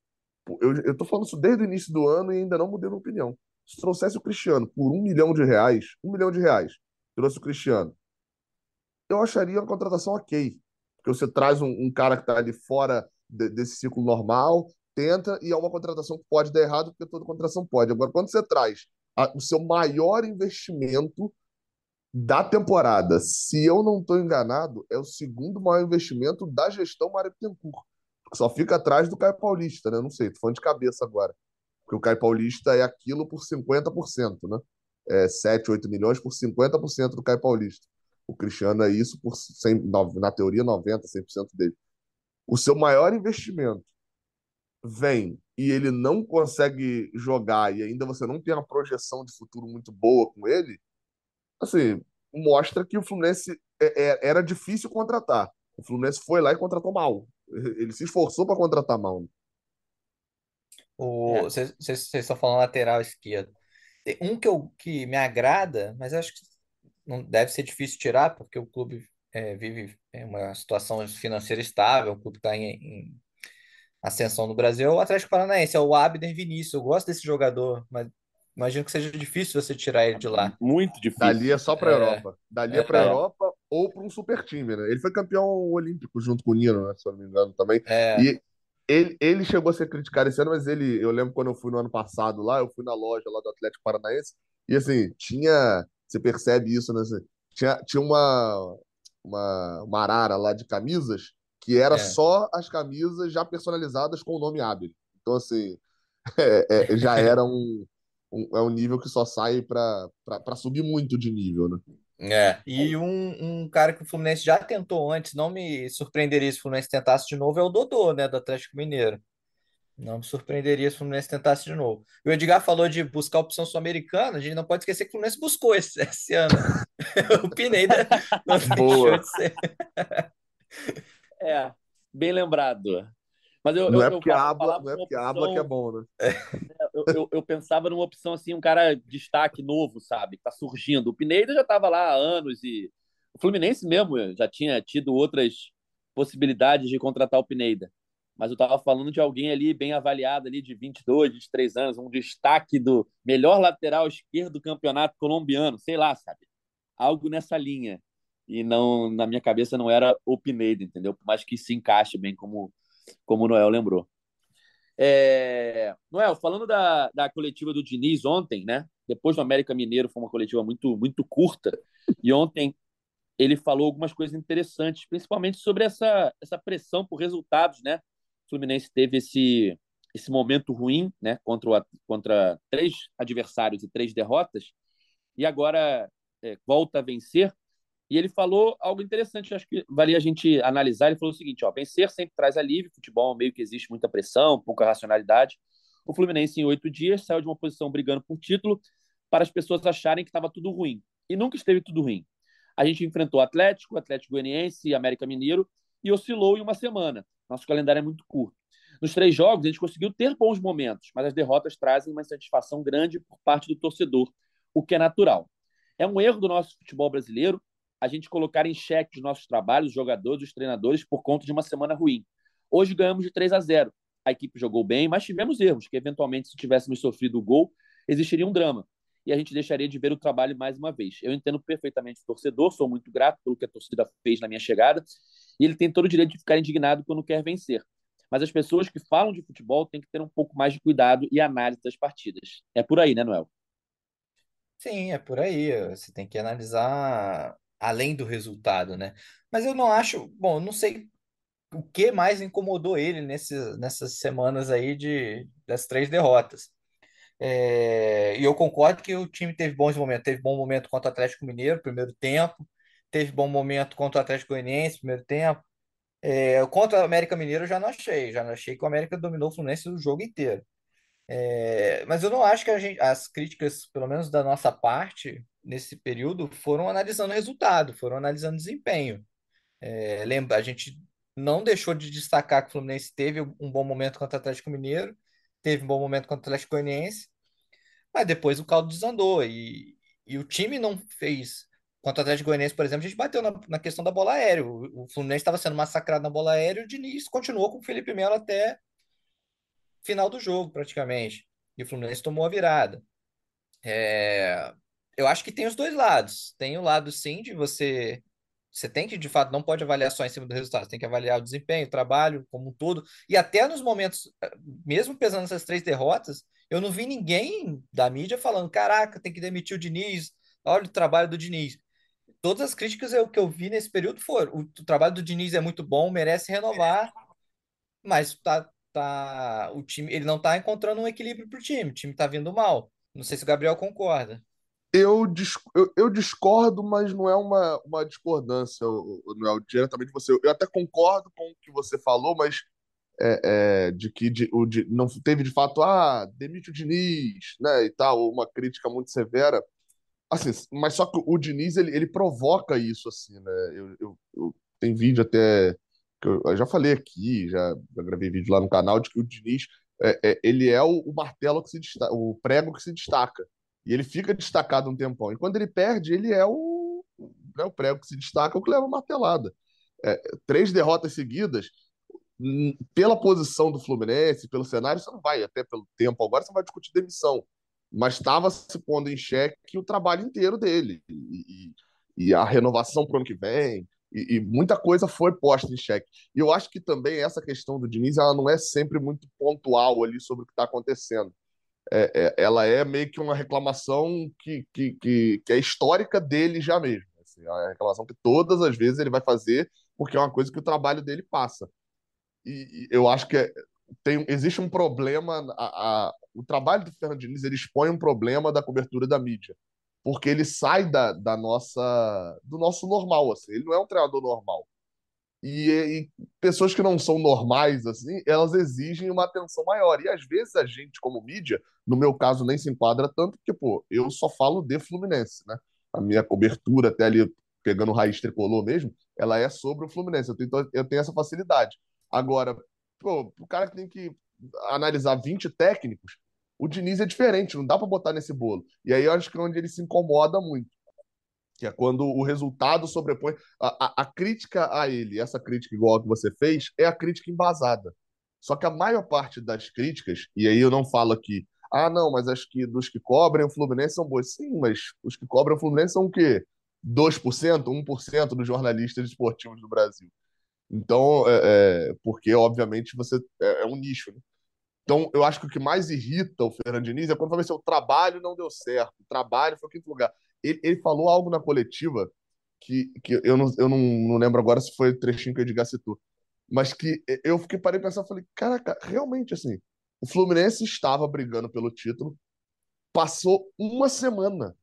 eu, eu tô falando isso desde o início do ano e ainda não mudei minha opinião. Se trouxesse o Cristiano por um milhão de reais, um milhão de reais, trouxe o Cristiano, eu acharia uma contratação ok. Porque você traz um, um cara que está ali fora de, desse ciclo normal, tenta, e é uma contratação que pode dar errado, porque toda contratação pode. Agora, quando você traz a, o seu maior investimento da temporada, se eu não estou enganado, é o segundo maior investimento da gestão Mário Bittencourt. Só fica atrás do Caio Paulista, né? Não sei, tô falando de cabeça agora. Porque o Caio Paulista é aquilo por 50%, né? É 7, 8 milhões por 50% do Caio Paulista. O Cristiano é isso por 100, na teoria 90, 100% dele. O seu maior investimento vem e ele não consegue jogar e ainda você não tem uma projeção de futuro muito boa com ele, assim, mostra que o Fluminense é, é, era difícil contratar. O Fluminense foi lá e contratou mal. Ele se esforçou para contratar mal. Vocês é. estão falando lateral esquerdo. Tem um que, eu, que me agrada, mas acho que não deve ser difícil tirar, porque o clube é, vive uma situação financeira estável, o clube está em, em, ascensão no Brasil. O Atlético Paranaense é o Abner Vinícius. Eu gosto desse jogador, mas imagino que seja difícil você tirar ele de lá. Muito difícil. Dali é só para a é, Europa. Dali é, é para a Europa ou para um super time, né? Ele foi campeão olímpico junto com o Nino, né? Se eu não me engano também. É. E ele, ele chegou a ser criticado esse ano, mas ele, eu lembro quando eu fui no ano passado lá, eu fui na loja lá do Atlético Paranaense, e assim, tinha, você percebe isso, né? Assim, tinha, tinha uma, uma, uma arara lá de camisas que era é. só as camisas já personalizadas com o nome Abel. Então, assim, é, é, já era um, um, é um nível que só sai para subir muito de nível, né? É, e um, um cara que o Fluminense já tentou antes, não me surpreenderia se o Fluminense tentasse de novo, é o Dodô, né, do Atlético Mineiro. Não me surpreenderia se o Fluminense tentasse de novo. O Edgar falou de buscar a opção sul-americana, a gente não pode esquecer que o Fluminense buscou esse, esse ano. o Pineda não deixou de ser. é, bem lembrado. Mas eu, não, eu, é porque eu, habla, não é porque habla que é bom, né? Eu, eu, eu, pensava numa opção assim, um cara destaque novo, sabe? Tá surgindo. O Pineda já estava lá há anos e o Fluminense mesmo já tinha tido outras possibilidades de contratar o Pineda. Mas eu estava falando de alguém ali bem avaliado ali de 22, 23 anos, um destaque do melhor lateral esquerdo do campeonato colombiano, sei lá, sabe? Algo nessa linha. E não na minha cabeça não era o Pineda, entendeu? Por mais que se encaixe bem como como o Noel lembrou. É... Noel, falando da, da coletiva do Diniz ontem, né? Depois do América Mineiro foi uma coletiva muito, muito curta. E ontem ele falou algumas coisas interessantes, principalmente sobre essa, essa pressão por resultados, né? O Fluminense teve esse, esse momento ruim, né? Contra, o, contra três adversários e três derrotas. E agora é, volta a vencer e ele falou algo interessante, acho que valia a gente analisar. Ele falou o seguinte: ó, vencer sempre traz alívio, futebol meio que existe muita pressão, pouca racionalidade. O Fluminense, em oito dias, saiu de uma posição brigando por título para as pessoas acharem que estava tudo ruim. E nunca esteve tudo ruim. A gente enfrentou Atlético, Atlético Goianiense América Mineiro e oscilou em uma semana. Nosso calendário é muito curto. Nos três jogos, a gente conseguiu ter bons momentos, mas as derrotas trazem uma insatisfação grande por parte do torcedor, o que é natural. É um erro do nosso futebol brasileiro a gente colocar em xeque os nossos trabalhos, os jogadores, os treinadores, por conta de uma semana ruim. Hoje ganhamos de 3 a 0. A equipe jogou bem, mas tivemos erros, que eventualmente, se tivéssemos sofrido o gol, existiria um drama. E a gente deixaria de ver o trabalho mais uma vez. Eu entendo perfeitamente o torcedor, sou muito grato pelo que a torcida fez na minha chegada, e ele tem todo o direito de ficar indignado quando quer vencer. Mas as pessoas que falam de futebol têm que ter um pouco mais de cuidado e análise das partidas. É por aí, né, Noel? Sim, é por aí. Você tem que analisar além do resultado, né? Mas eu não acho, bom, não sei o que mais incomodou ele nesses, nessas semanas aí de das três derrotas. É, e eu concordo que o time teve bons momentos. Teve bom momento contra o Atlético Mineiro, primeiro tempo. Teve bom momento contra o Atlético Goianiense, primeiro tempo. É, contra o América Mineiro eu já não achei. Já não achei que o América dominou o Fluminense o jogo inteiro. É, mas eu não acho que gente, as críticas, pelo menos da nossa parte, nesse período, foram analisando resultado, foram analisando desempenho. É, lembra, a gente não deixou de destacar que o Fluminense teve um bom momento contra o Atlético Mineiro, teve um bom momento contra o Atlético Goianiense, mas depois o caldo desandou e, e o time não fez. Contra o Atlético Goianiense, por exemplo, a gente bateu na, na questão da bola aérea. O, o Fluminense estava sendo massacrado na bola aérea e o Diniz continuou com o Felipe Melo até final do jogo, praticamente. E o Fluminense tomou a virada. É... Eu acho que tem os dois lados. Tem o lado, sim, de você Você tem que, de fato, não pode avaliar só em cima do resultado, você tem que avaliar o desempenho, o trabalho como um todo. E até nos momentos, eh, mesmo pesando essas três derrotas, eu não vi ninguém da mídia falando: caraca, tem que demitir o Diniz, olha o trabalho do Diniz. Todas as críticas eu, que eu vi nesse período foram: o, o trabalho do Diniz é muito bom, merece renovar, mas tá, tá, o time, ele não tá encontrando um equilíbrio pro time, o time tá vindo mal. Não sei se o Gabriel concorda. Eu, eu, eu, discordo, mas não é uma, uma discordância, é diretamente você. Eu até concordo com o que você falou, mas é, é, de que de, o, de, não teve de fato, ah, demite o Diniz, né, e tal, uma crítica muito severa. Assim, mas só que o Diniz, ele, ele provoca isso, assim, né? Eu, eu, eu tem vídeo até que eu, eu, já falei aqui, já, já, gravei vídeo lá no canal de que o Diniz, é, é ele é o, o martelo que se destaca, o prego que se destaca. E ele fica destacado um tempão. E quando ele perde, ele é o, né, o prego que se destaca, o que leva martelada. É, três derrotas seguidas, hum, pela posição do Fluminense, pelo cenário, você não vai, até pelo tempo agora, você vai discutir demissão. Mas estava se pondo em xeque o trabalho inteiro dele. E, e, e a renovação para o ano que vem. E, e, muita coisa foi posta em xeque. E eu acho que também essa questão do Diniz ela não é sempre muito pontual ali sobre o que está acontecendo é, é, ela é meio que uma reclamação que, que, que, que é histórica dele já mesmo. Assim, é uma reclamação que todas as vezes ele vai fazer, porque é uma coisa que o trabalho dele passa. E, e eu acho que é, tem, existe um problema. A, a, o trabalho do Fernando Diniz ele expõe um problema da cobertura da mídia. Porque ele sai da, da nossa, do nosso normal. Assim. Ele não é um treinador normal. E, e, pessoas que não são normais, assim, elas exigem uma atenção maior. E às vezes a gente, como mídia, no meu caso, nem se enquadra tanto, porque, pô, eu só falo de Fluminense, né? A minha cobertura, até ali pegando raiz tricolor mesmo, ela é sobre o Fluminense. Eu tenho, eu tenho essa facilidade. Agora, pô, o cara que tem que analisar 20 técnicos, o Diniz é diferente, não dá para botar nesse bolo. E aí eu acho que é onde ele se incomoda muito que é quando o resultado sobrepõe. A, a, a, crítica a ele, essa crítica igual a que você fez, é a crítica embasada. Só que a maior parte das críticas, e aí eu não falo aqui, ah, não, mas acho que dos que cobrem o Fluminense são boas. Sim, mas os que cobram o Fluminense são o quê? 2%, 1% dos jornalistas esportivos do Brasil. Então, é, é, porque, obviamente, você é, é um nicho. Né? Então, eu acho que o que mais irrita o Fernando Diniz é quando fala assim, o trabalho não deu certo, o trabalho foi quinto lugar ele, ele falou algo na coletiva que, que eu, não, eu não, não lembro agora se foi o trechinho que o Edgar citou, mas que eu fiquei parei pensar, falei, caraca, realmente assim, o Fluminense estava brigando pelo título, passou uma semana,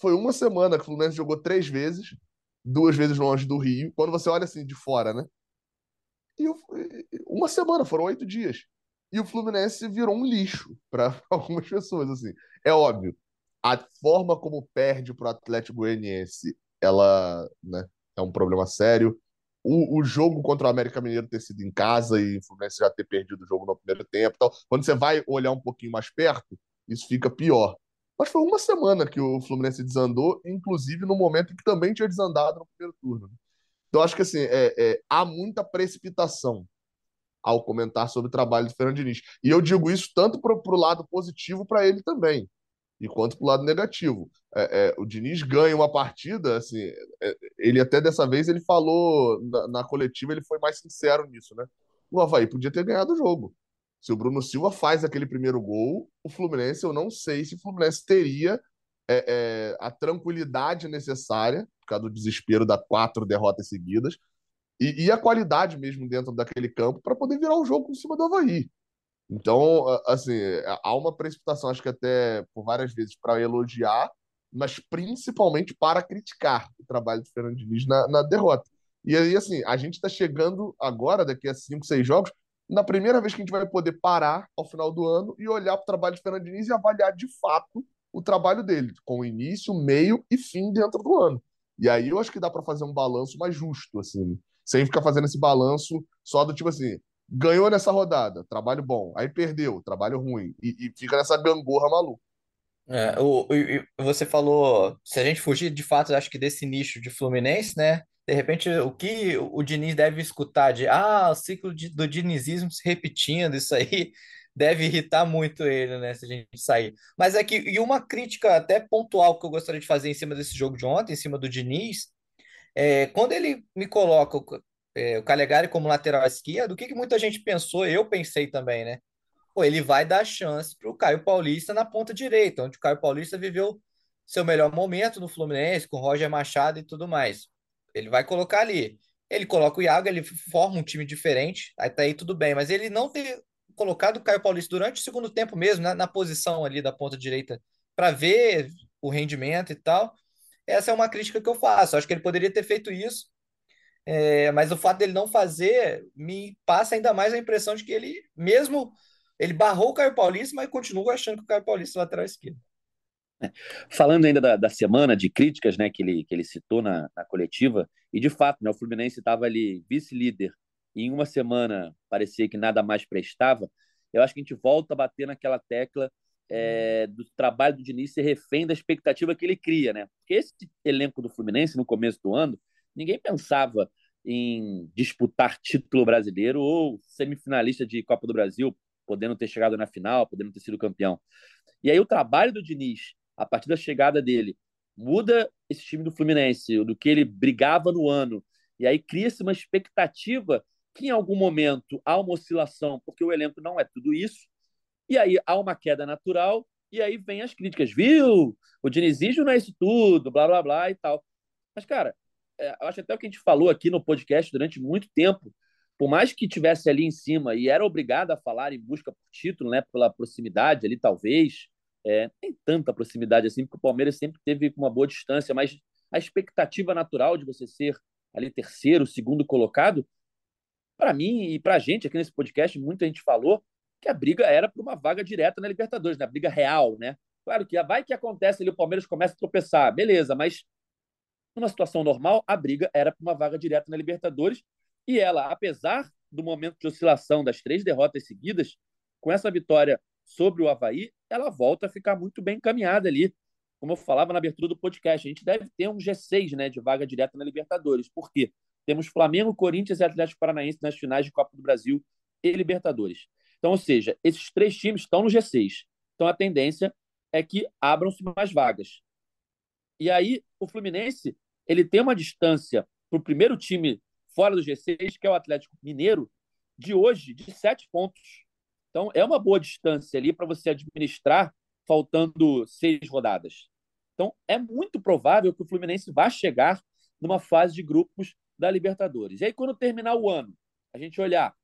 foi uma semana que o Fluminense jogou três vezes, duas vezes longe do Rio, quando você olha assim de fora, né? E eu, uma semana, foram oito dias. E o Fluminense virou um lixo para algumas pessoas, assim. É óbvio, a forma como perde para o Atlético Goianiense, ela né, é um problema sério. O, o, jogo contra o América Mineiro ter sido em casa e o Fluminense já ter perdido o jogo no primeiro tempo. Então, quando você vai olhar um pouquinho mais perto, isso fica pior. Mas foi uma semana que o Fluminense desandou, inclusive no momento que também tinha desandado no primeiro turno. Então, acho que assim, é, é, há muita precipitação ao comentar sobre o trabalho do Fernando Diniz. E eu digo isso tanto para o lado positivo para ele também e quanto para o lado negativo. É, é, o Diniz ganha uma partida, assim, é, ele até dessa vez ele falou na, na, coletiva, ele foi mais sincero nisso, né? O Havaí podia ter ganhado o jogo. Se o Bruno Silva faz aquele primeiro gol, o Fluminense, eu não sei se o Fluminense teria é, é, a tranquilidade necessária, por causa do desespero das quatro derrotas seguidas, e, e a qualidade mesmo dentro daquele campo para poder virar o jogo em cima do Havaí. Então, assim, há uma precipitação, acho que até por várias vezes, para elogiar, mas principalmente para criticar o trabalho do Fernando Diniz na, na derrota. E aí, assim, a gente está chegando agora, daqui a cinco, seis jogos, na primeira vez que a gente vai poder parar ao final do ano e olhar para o trabalho de Fernando Diniz e avaliar de fato o trabalho dele, com início, meio e fim dentro do ano. E aí eu acho que dá para fazer um balanço mais justo, assim, sem ficar fazendo esse balanço só do tipo assim, ganhou nessa rodada, trabalho bom. Aí perdeu, trabalho ruim. E, e fica nessa gangorra maluca. É, o, o, você falou, se a gente fugir de fato, acho que desse nicho de Fluminense, né? De repente, o que o Diniz deve escutar de ah, o ciclo de, do dinizismo se repetindo, isso aí deve irritar muito ele, né? Se a gente sair. Mas é que, e uma crítica até pontual que eu gostaria de fazer em cima desse jogo de ontem, em cima do Diniz, É, quando ele me coloca é, o Calegari como lateral esquerdo, o que, que muita gente pensou? Eu pensei também, né? Pô, ele vai dar chance para o Caio Paulista na ponta direita, onde o Caio Paulista viveu seu melhor momento no Fluminense, com Roger Machado e tudo mais. Ele vai colocar ali. Ele coloca o Iago, ele forma um time diferente, aí tá aí tudo bem, mas ele não ter colocado o Caio Paulista durante o segundo tempo mesmo, na, na posição ali da ponta direita, para ver o rendimento e tal, essa é uma crítica que eu faço. Acho que ele poderia ter feito isso, é, mas o fato dele não fazer me passa ainda mais a impressão de que ele, mesmo, ele barrou o Caio Paulista, mas continua achando que o Caio Paulista é lateral esquerdo. Falando ainda da, da, semana de críticas né, que, ele, que ele citou na, na coletiva, e de fato, né, o Fluminense estava ali vice-líder e em uma semana parecia que nada mais prestava, eu acho que a gente volta a bater naquela tecla é, do trabalho do Diniz ser refém da expectativa que ele cria, né? Porque esse elenco do Fluminense, no começo do ano, ninguém pensava em disputar título brasileiro ou semifinalista de Copa do Brasil, podendo ter chegado na final, podendo ter sido campeão. E aí o trabalho do Diniz a partir da chegada dele, muda esse time do Fluminense, do que ele brigava no ano, e aí cria-se uma expectativa que em algum momento há uma oscilação, porque o elenco não é tudo isso, e aí há uma queda natural, e aí vem as críticas, viu? O Dinizismo não é isso tudo, blá, blá, blá e tal. Mas, cara, eu acho até o que a gente falou aqui no podcast durante muito tempo, por mais que tivesse ali em cima e era obrigado a falar em busca por título, né, pela proximidade ali, talvez, é, tem tanta proximidade assim, porque o Palmeiras sempre teve uma boa distância, mas a expectativa natural de você ser ali terceiro, segundo colocado, para mim e para a gente aqui nesse podcast, muita gente falou que a briga era por uma vaga direta na Libertadores, na né? briga real, né? Claro que vai que acontece ali, o Palmeiras começa a tropeçar, beleza, mas numa situação normal, a briga era por uma vaga direta na Libertadores e ela, apesar do momento de oscilação das três derrotas seguidas, com essa vitória sobre o Havaí, ela volta a ficar muito bem encaminhada ali. Como eu falava na abertura do podcast, a gente deve ter um G6 né, de vaga direta na Libertadores. Por quê? Temos Flamengo, Corinthians e Atlético Paranaense nas finais de Copa do Brasil e Libertadores. Então, ou seja, esses três times estão no G6. Então, a tendência é que abram-se mais vagas. E aí, o Fluminense ele tem uma distância para o primeiro time fora do G6, que é o Atlético Mineiro, de hoje, de sete pontos. Então, é uma boa distância ali para você administrar, faltando seis rodadas. Então, é muito provável que o Fluminense vá chegar numa fase de grupos da Libertadores. E aí, quando terminar o ano, a gente olhar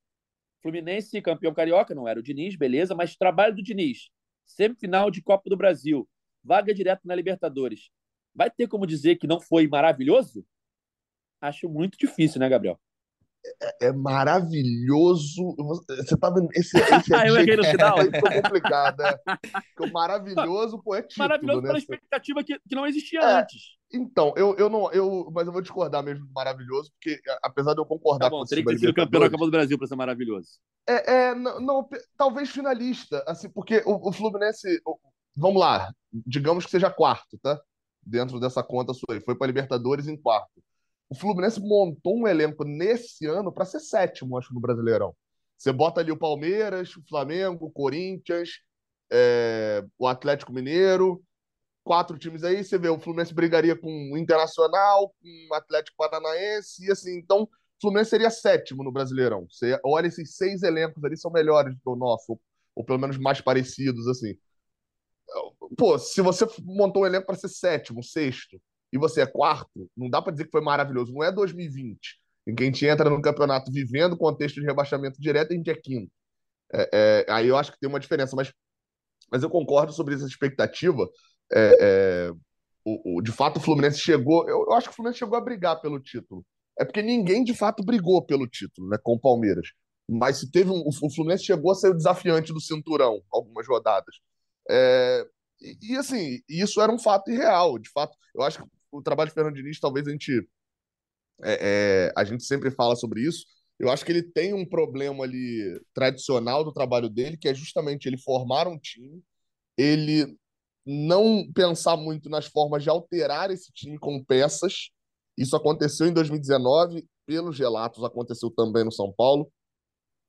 Fluminense campeão carioca, não era o Diniz, beleza, mas trabalho do Diniz, semifinal de Copa do Brasil, vaga direto na Libertadores. Vai ter como dizer que não foi maravilhoso? Acho muito difícil, né, Gabriel? é, é maravilhoso. Você tá vendo? Esse, esse ah, eu errei no final. É complicado, né? Porque o maravilhoso, pô, é título, Maravilhoso né? pela expectativa que, que não existia é, antes. Então, eu, eu não. Eu, mas eu vou discordar mesmo do maravilhoso, porque apesar de eu concordar tá bom, com teria que ter sido campeão da Copa do Brasil para ser maravilhoso. É, é não, não, talvez finalista, assim, porque o, o Fluminense. Vamos lá, digamos que seja quarto, tá? Dentro dessa conta sua aí. Foi para Libertadores em quarto o Fluminense montou um elenco nesse ano para ser sétimo, acho, no Brasileirão. Você bota ali o Palmeiras, o Flamengo, o Corinthians, é, o Atlético Mineiro, quatro times aí, você vê, o Fluminense brigaria com o Internacional, com o Atlético Paranaense, e assim, então o Fluminense seria sétimo no Brasileirão. Você olha, esses seis elencos ali são melhores do que o nosso, ou, ou pelo menos mais parecidos, assim. Pô, se você montou um elenco para ser sétimo, sexto, e você é quarto, não dá para dizer que foi maravilhoso. Não é 2020, em que a gente entra no campeonato vivendo o contexto de rebaixamento direto a gente é quinto. É, é, aí eu acho que tem uma diferença, mas, mas eu concordo sobre essa expectativa. É, é o, o, de fato, o Fluminense chegou. Eu, eu, acho que o Fluminense chegou a brigar pelo título. É porque ninguém de fato brigou pelo título, né, com o Palmeiras. Mas se teve um, o Fluminense chegou a ser o desafiante do cinturão algumas rodadas. É, e, e, assim, isso era um fato irreal. De fato, eu acho que o trabalho de Fernando Diniz, talvez a gente é, é, a gente sempre fala sobre isso. Eu acho que ele tem um problema ali tradicional do trabalho dele, que é justamente ele formar um time, ele não pensar muito nas formas de alterar esse time com peças. Isso aconteceu em 2019, pelos relatos, aconteceu também no São Paulo,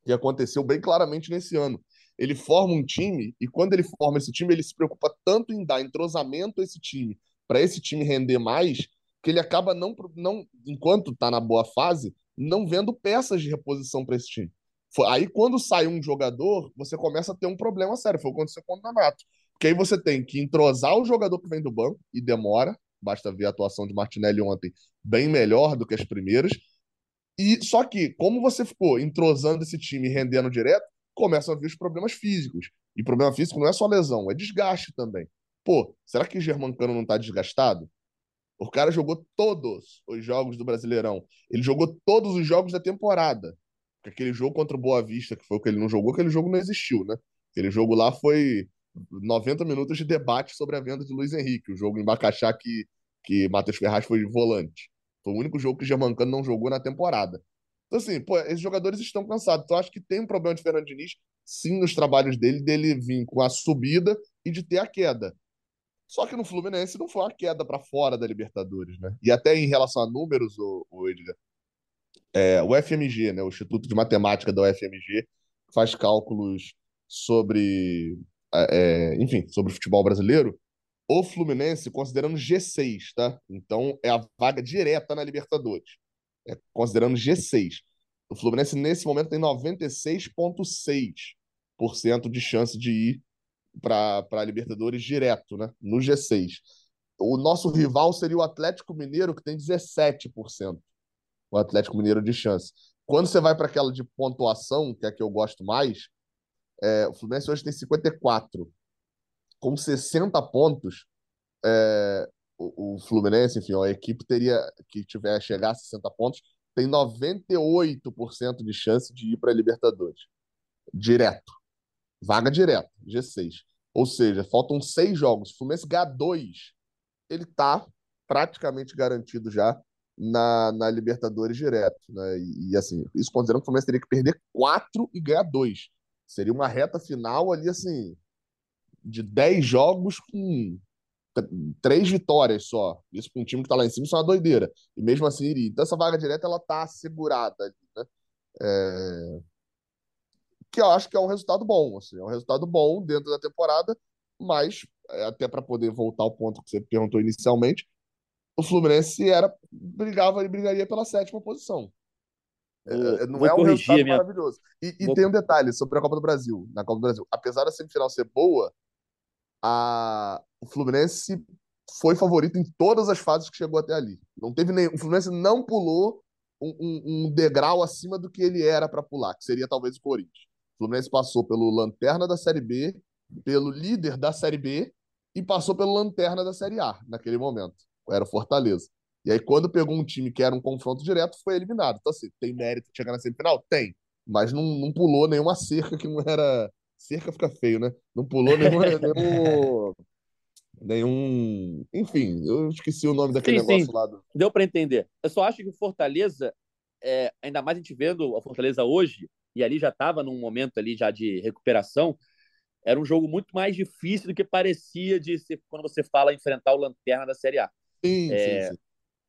e aconteceu bem claramente nesse ano. Ele forma um time, e quando ele forma esse time, ele se preocupa tanto em dar entrosamento a esse time para esse time render mais, que ele acaba não, não enquanto está na boa fase, não vendo peças de reposição para esse time. Aí, quando sai um jogador, você começa a ter um problema sério. Foi o que aconteceu com o Donato. Porque aí você tem que entrosar o jogador que vem do banco, e demora. Basta ver a atuação de Martinelli ontem, bem melhor do que as primeiras. E só que, como você ficou entrosando esse time e rendendo direto, começam a vir os problemas físicos. E problema físico não é só lesão, é desgaste também. Pô, será que Germancano não tá desgastado? O cara jogou todos os jogos do Brasileirão. Ele jogou todos os jogos da temporada. Aquele jogo contra o Boa Vista, que foi o que ele não jogou, aquele jogo não existiu, né? Aquele jogo lá foi 90 minutos de debate sobre a venda de Luiz Henrique, o jogo em Bacaxá que, que Matheus Ferraz foi volante. Foi o único jogo que Germancano não jogou na temporada. Então, assim, pô, esses jogadores estão cansados. Então, acho que tem um problema de Fernando Diniz, sim, nos trabalhos dele, dele vir com a subida e de ter a queda. Só que no Fluminense não foi uma queda para fora da Libertadores, né? E até em relação a números, o, o Edgar, é, o FMG, né, o Instituto de Matemática da UFMG, faz cálculos sobre, é, enfim, sobre o futebol brasileiro. O Fluminense, considerando G6, tá? Então é a vaga direta na Libertadores. É, considerando G6. O Fluminense, nesse momento, tem 96,6% de chance de ir para a Libertadores direto, né? No G6. O nosso rival seria o Atlético Mineiro, que tem 17%. O Atlético Mineiro de chance. Quando você vai para aquela de pontuação, que é a que eu gosto mais, é, o Fluminense hoje tem 54. Com 60 pontos, é, o, o, Fluminense, enfim, a equipe teria que tiver chegar a 60 pontos, tem 98% de chance de ir para a Libertadores. Direto. Vaga direta, G6. Ou seja, faltam seis jogos. O Fluminense ganhar dois, ele está praticamente garantido já na, na Libertadores direto. Né? E, e, assim, isso considerando que o Fluminense teria que perder quatro e ganhar dois. Seria uma reta final ali, assim, de dez jogos com três vitórias só. Isso para um time que está lá em cima, isso é uma doideira. E mesmo assim iria. Então essa vaga direta, ela tá assegurada ali, né? É que eu acho que é um resultado bom, assim, é um resultado bom dentro da temporada, mas é, até para poder voltar ao ponto que você perguntou inicialmente, o Fluminense era brigava e brigaria pela sétima posição. É, é, não é um resultado minha... maravilhoso. E, e vou... tem um detalhe sobre a Copa do Brasil. Na Copa do Brasil, apesar da semifinal ser boa, a... o Fluminense foi favorito em todas as fases que chegou até ali. Não teve nem o Fluminense não pulou um, um, um degrau acima do que ele era para pular, que seria talvez o Corinthians. O Fluminense passou pelo lanterna da Série B, pelo líder da Série B e passou pelo lanterna da Série A naquele momento. Era o Fortaleza. E aí, quando pegou um time que era um confronto direto, foi eliminado. Então, assim, tem mérito de chegar na semifinal? Tem. Mas não, não pulou nenhuma cerca que não era. Cerca fica feio, né? Não pulou nenhum. nenhum... nenhum. Enfim, eu esqueci o nome daquele sim, negócio sim. lá. Do... Deu para entender. Eu só acho que o Fortaleza, é... ainda mais a gente vendo a Fortaleza hoje, e ali já estava num momento ali já de recuperação, era um jogo muito mais difícil do que parecia de ser, quando você fala enfrentar o Lanterna da Série A. Sim, é, sim, sim.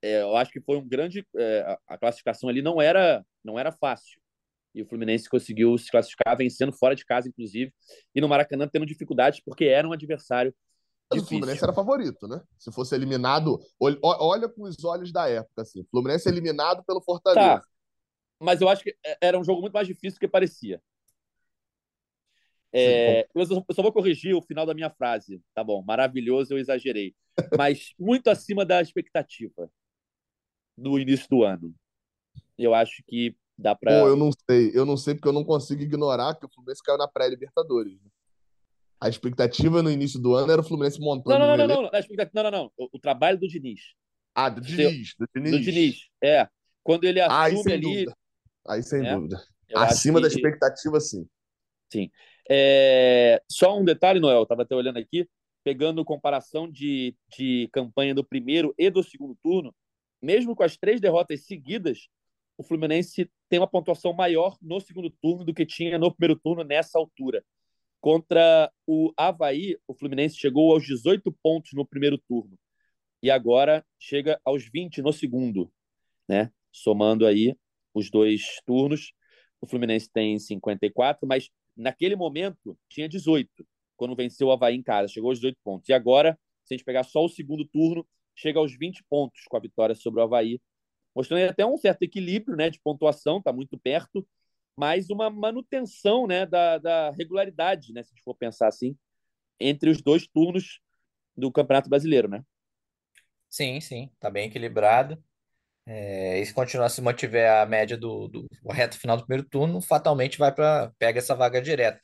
É, eu acho que foi um grande. É, a classificação ali não era, não era fácil. E o Fluminense conseguiu se classificar, vencendo fora de casa, inclusive, e no Maracanã tendo dificuldades, porque era um adversário. Mas o Fluminense era favorito, né? Se fosse eliminado. Olha, olha com os olhos da época, assim. Fluminense eliminado pelo Fortaleza. Tá mas eu acho que é, era um jogo muito mais difícil do que parecia. É, eu só vou corrigir o final da minha frase. Tá bom, maravilhoso, eu exagerei. Mas muito acima da expectativa do início do ano. Eu acho que dá para. Pô, eu não sei. Eu não sei porque eu não consigo ignorar que o Fluminense caiu na pré-Libertadores. Né? A expectativa no início do ano era o Fluminense montando. Não, não, não, não, não, não, não, não. O, trabalho do Diniz. Ah, do Diniz, do Diniz. Do Diniz, é. Quando ele assume ali. Dúvida. Aí sem né? dúvida. Eu Acima que... da expectativa, sim. Sim. É... Só um detalhe, Noel, estava até olhando aqui, pegando comparação de, de campanha do primeiro e do segundo turno, mesmo com as três derrotas seguidas, o Fluminense tem uma pontuação maior no segundo turno do que tinha no primeiro turno nessa altura. Contra o Havaí, o Fluminense chegou aos 18 pontos no primeiro turno e agora chega aos 20 no segundo, né? Somando aí os dois turnos. O Fluminense tem 54, mas naquele momento tinha 18, quando venceu o Havaí em casa, chegou aos 18 pontos. E agora, se a gente pegar só o segundo turno, chega aos 20 pontos com a vitória sobre o Havaí, mostrando até um certo equilíbrio né, de pontuação, está muito perto, mas uma manutenção né, da, da regularidade, né, se a gente for pensar assim, entre os dois turnos do Campeonato Brasileiro, né? Sim, sim, está bem equilibrado. É, e se continuar se mantiver a média do, do reto final do primeiro turno, fatalmente vai para pega essa vaga direta.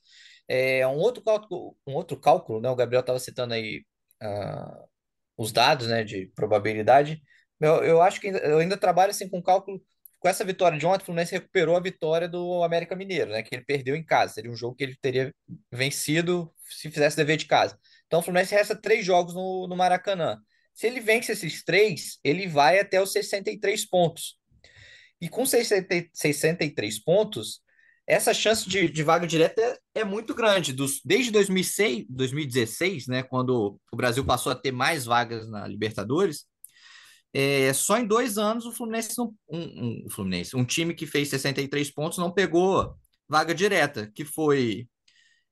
É, um outro cálculo, um outro cálculo, né? O Gabriel estava citando aí uh, os dados, né, de probabilidade. Eu, eu acho que ainda, eu ainda trabalho assim com cálculo. Com essa vitória de ontem, o Fluminense recuperou a vitória do América Mineiro, né? Que ele perdeu em casa. Seria um jogo que ele teria vencido se fizesse dever de casa. Então o Fluminense resta três jogos no, no Maracanã. Se ele vence esses três, ele vai até os 63 pontos. E com 60, 63 pontos, essa chance de, de vaga direta é, é, muito grande. Dos, desde 2006, 2016, né, quando o Brasil passou a ter mais vagas na Libertadores, é, só em dois anos o Fluminense, não, um, um, Fluminense, um time que fez 63 pontos não pegou vaga direta, que foi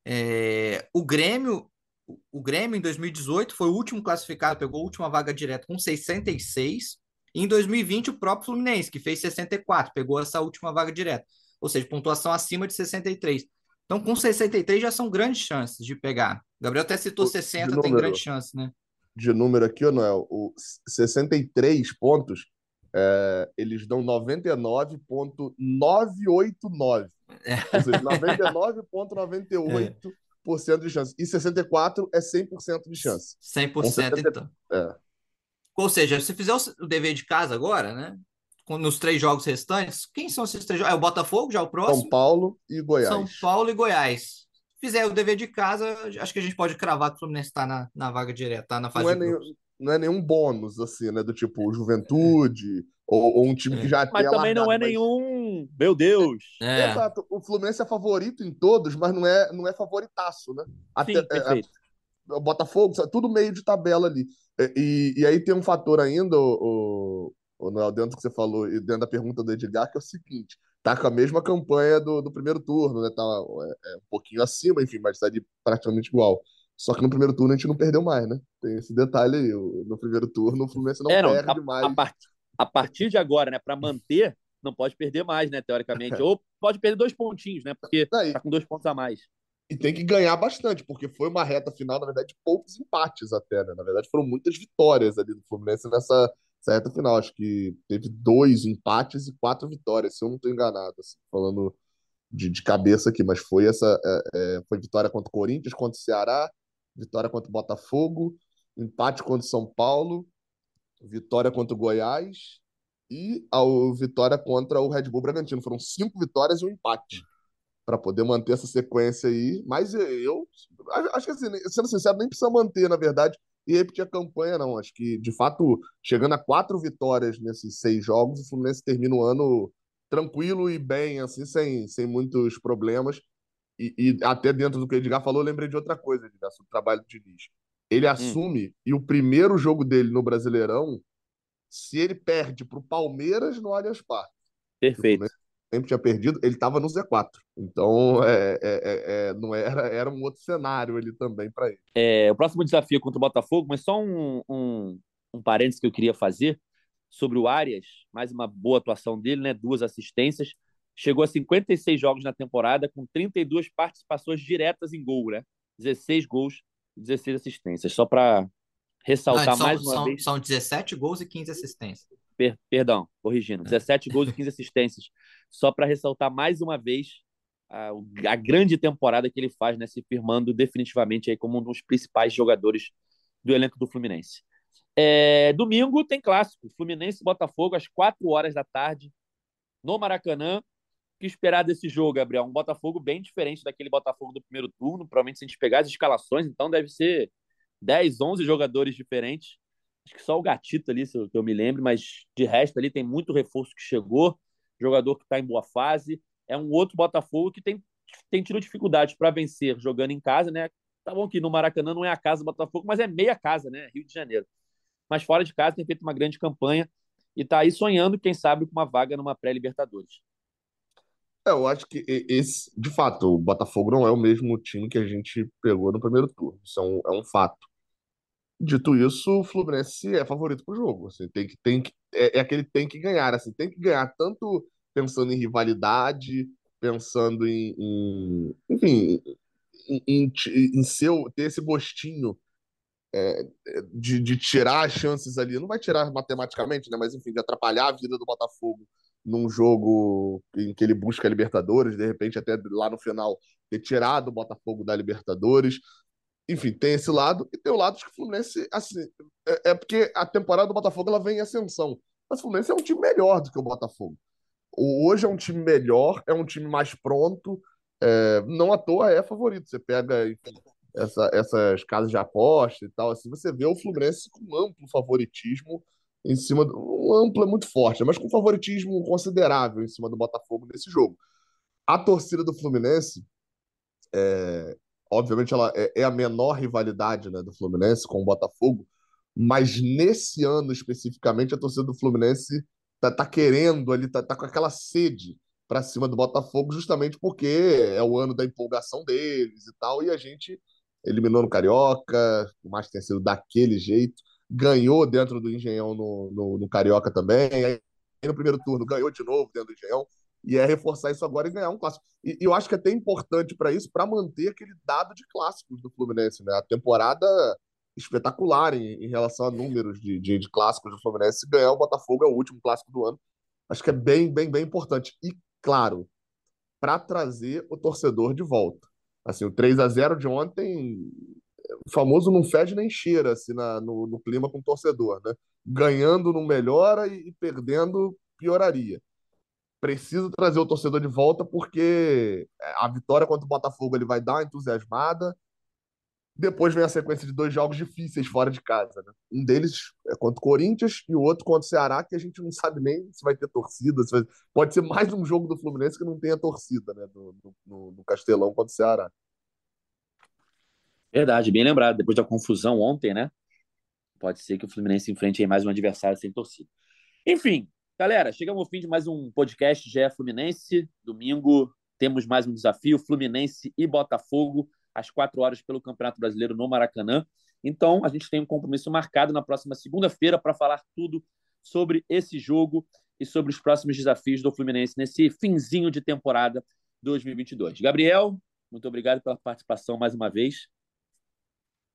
é, o Grêmio o Grêmio, em 2018, foi o último classificado, pegou a última vaga direta com 66. E em 2020, o próprio Fluminense, que fez 64, pegou essa última vaga direta. Ou seja, pontuação acima de 63. Então, com 63 já são grandes chances de pegar. O Gabriel até citou 60, número, tem grande chance, né? De número aqui, Noel, o 63 pontos, é, eles dão 99,989. É. Ou seja, 99,98 de chance. E 64 é 100% de chance. 100%, 70... então. É. Ou seja, se fizer o dever de casa agora, né? Nos três jogos restantes, quem são esses três jogos? É o Botafogo, já o próximo? São Paulo e Goiás. São Paulo e Goiás. Se fizer o dever de casa, acho que a gente pode cravar que o Fluminense está na, na vaga direta, tá na fase não é, nenhum, não é nenhum bônus, assim, né? Do tipo Juventude, ou, ou um time que é. já Mas também não é mas... nenhum. Meu Deus! É. Exato. O Fluminense é favorito em todos, mas não é, não é favoritaço, né? Até, Sim, é, perfeito. É, o Botafogo, tudo meio de tabela ali. E, e aí tem um fator ainda, o, o Noel, dentro do que você falou, e dentro da pergunta do Edgar, que é o seguinte: tá com a mesma campanha do, do primeiro turno, né? Tá é, é um pouquinho acima, enfim, mas tá de praticamente igual. Só que no primeiro turno a gente não perdeu mais, né? Tem esse detalhe aí. No primeiro turno o Fluminense não, é, não perde a, mais. A, part, a partir de agora, né, para manter, não pode perder mais, né, teoricamente. Ou pode perder dois pontinhos, né, porque Aí, tá com dois pontos a mais. E tem que ganhar bastante, porque foi uma reta final, na verdade, de poucos empates até, né? Na verdade, foram muitas vitórias ali do Fluminense nessa, reta final. Acho que teve dois empates e quatro vitórias, se eu não estou enganado, assim, falando de, de cabeça aqui, mas foi essa é, é, foi vitória contra o Corinthians, contra o Ceará, vitória contra o Botafogo, empate contra o São Paulo vitória contra o Goiás e a vitória contra o Red Bull Bragantino. Foram cinco vitórias e um empate para poder manter essa sequência aí. Mas eu acho que, assim, sendo sincero, nem precisa manter, na verdade, e repetir a campanha, não. Acho que, de fato, chegando a quatro vitórias nesses seis jogos, o Fluminense termina o ano tranquilo e bem, assim, sem, sem muitos problemas. E, e até dentro do que o Edgar falou, eu lembrei de outra coisa, Edgar, sobre o trabalho do Diniz. Ele hum. assume hum. e o primeiro jogo dele no Brasileirão, se ele perde para o Palmeiras no Allianz Parque. Perfeito. Sempre tinha perdido, ele estava no Z4. Então, é, é, é, é, não era, era um outro cenário ali também para ele. É, o próximo desafio é contra o Botafogo, mas só um, um, um parênteses que eu queria fazer sobre o Arias, mais uma boa atuação dele, né? Duas assistências. Chegou a 56 jogos na temporada, com 32 participações diretas em gol, né? 16 gols 16 assistências. Só para ressaltar Não, são, mais uma são, vez. São 17 gols e 15 assistências. Per, perdão, corrigindo. 17 gols e 15 assistências. Só para ressaltar mais uma vez a, a, grande temporada que ele faz, né, se firmando definitivamente aí como um dos principais jogadores do elenco do Fluminense. É, domingo tem clássico, Fluminense e Botafogo às 4 horas da tarde no Maracanã que esperar desse jogo, Gabriel? Um Botafogo bem diferente daquele Botafogo do primeiro turno. Provavelmente, se a gente pegar as escalações, então deve ser 10, 11 jogadores diferentes. Acho que só o Gatito ali, se eu me lembro, mas de resto ali tem muito reforço que chegou, jogador que está em boa fase. É um outro Botafogo que tem, tem tido dificuldades para vencer jogando em casa, né? Tá bom que no Maracanã não é a casa do Botafogo, mas é meia casa, né? Rio de Janeiro. Mas fora de casa tem feito uma grande campanha e está aí sonhando, quem sabe, com uma vaga numa pré-Libertadores. É, eu acho que esse, de fato, o Botafogo não é o mesmo time que a gente pegou no primeiro turno. Isso é um, é um fato. Dito isso, o Fluminense é favorito pro jogo. Assim, tem que, tem que, é, é aquele tem que ganhar. Assim, tem que ganhar tanto pensando em rivalidade, pensando em, em enfim, em, em, em seu, ter esse gostinho é, de, de, tirar as chances ali. Não vai tirar matematicamente, né? Mas enfim, de atrapalhar a vida do Botafogo num jogo em que ele busca a Libertadores, de repente até lá no final ter tirado o Botafogo da Libertadores enfim, tem esse lado, e tem o lado de que o Fluminense, assim, é, é, porque a temporada do Botafogo ela vem em ascensão. Mas o Fluminense é um time melhor do que o Botafogo. Hoje é um time melhor, é um time mais pronto, é, não à toa é favorito. Você pega enfim, essa, essas casas de aposta e tal, assim, você vê o Fluminense com amplo favoritismo em cima do. Um amplo é muito forte, mas com favoritismo considerável em cima do Botafogo nesse jogo. A torcida do Fluminense é, obviamente ela é, é a menor rivalidade né, do Fluminense com o Botafogo, mas nesse ano especificamente a torcida do Fluminense tá, tá querendo ali, tá, tá com aquela sede para cima do Botafogo, justamente porque é o ano da empolgação deles e tal, e a gente eliminou no Carioca, mais tenha sido daquele jeito, ganhou dentro do Engenhão no, no, no Carioca também, aí no primeiro turno ganhou de novo dentro do Engenhão, e é reforçar isso agora e ganhar um clássico. E, e eu acho que é até importante para isso, para manter aquele dado de clássicos do Fluminense, né? A temporada espetacular em, em relação a números de, de, de, clássicos do Fluminense. Ganhar o Botafogo é o último clássico do ano. Acho que é bem, bem, bem importante. E, claro, para trazer o torcedor de volta. Assim, o 3 a 0 de ontem, o famoso não fede nem cheira assim, na, no, no clima com o torcedor, né? Ganhando não melhora e, e perdendo pioraria precisa trazer o torcedor de volta porque a vitória contra o Botafogo ele vai dar uma entusiasmada. Depois vem a sequência de dois jogos difíceis fora de casa. Né? Um deles é contra o Corinthians e o outro contra o Ceará, que a gente não sabe nem se vai ter torcida. Vai... Pode ser mais um jogo do Fluminense que não tenha torcida né? no, no, no Castelão contra o Ceará. Verdade, bem lembrado. Depois da confusão ontem, né? Pode ser que o Fluminense enfrente mais um adversário sem torcida. Enfim, Galera, chegamos ao fim de mais um podcast GE Fluminense. Domingo temos mais um desafio: Fluminense e Botafogo, às quatro horas, pelo Campeonato Brasileiro no Maracanã. Então, a gente tem um compromisso marcado na próxima segunda-feira para falar tudo sobre esse jogo e sobre os próximos desafios do Fluminense nesse finzinho de temporada 2022. Gabriel, muito obrigado pela participação mais uma vez.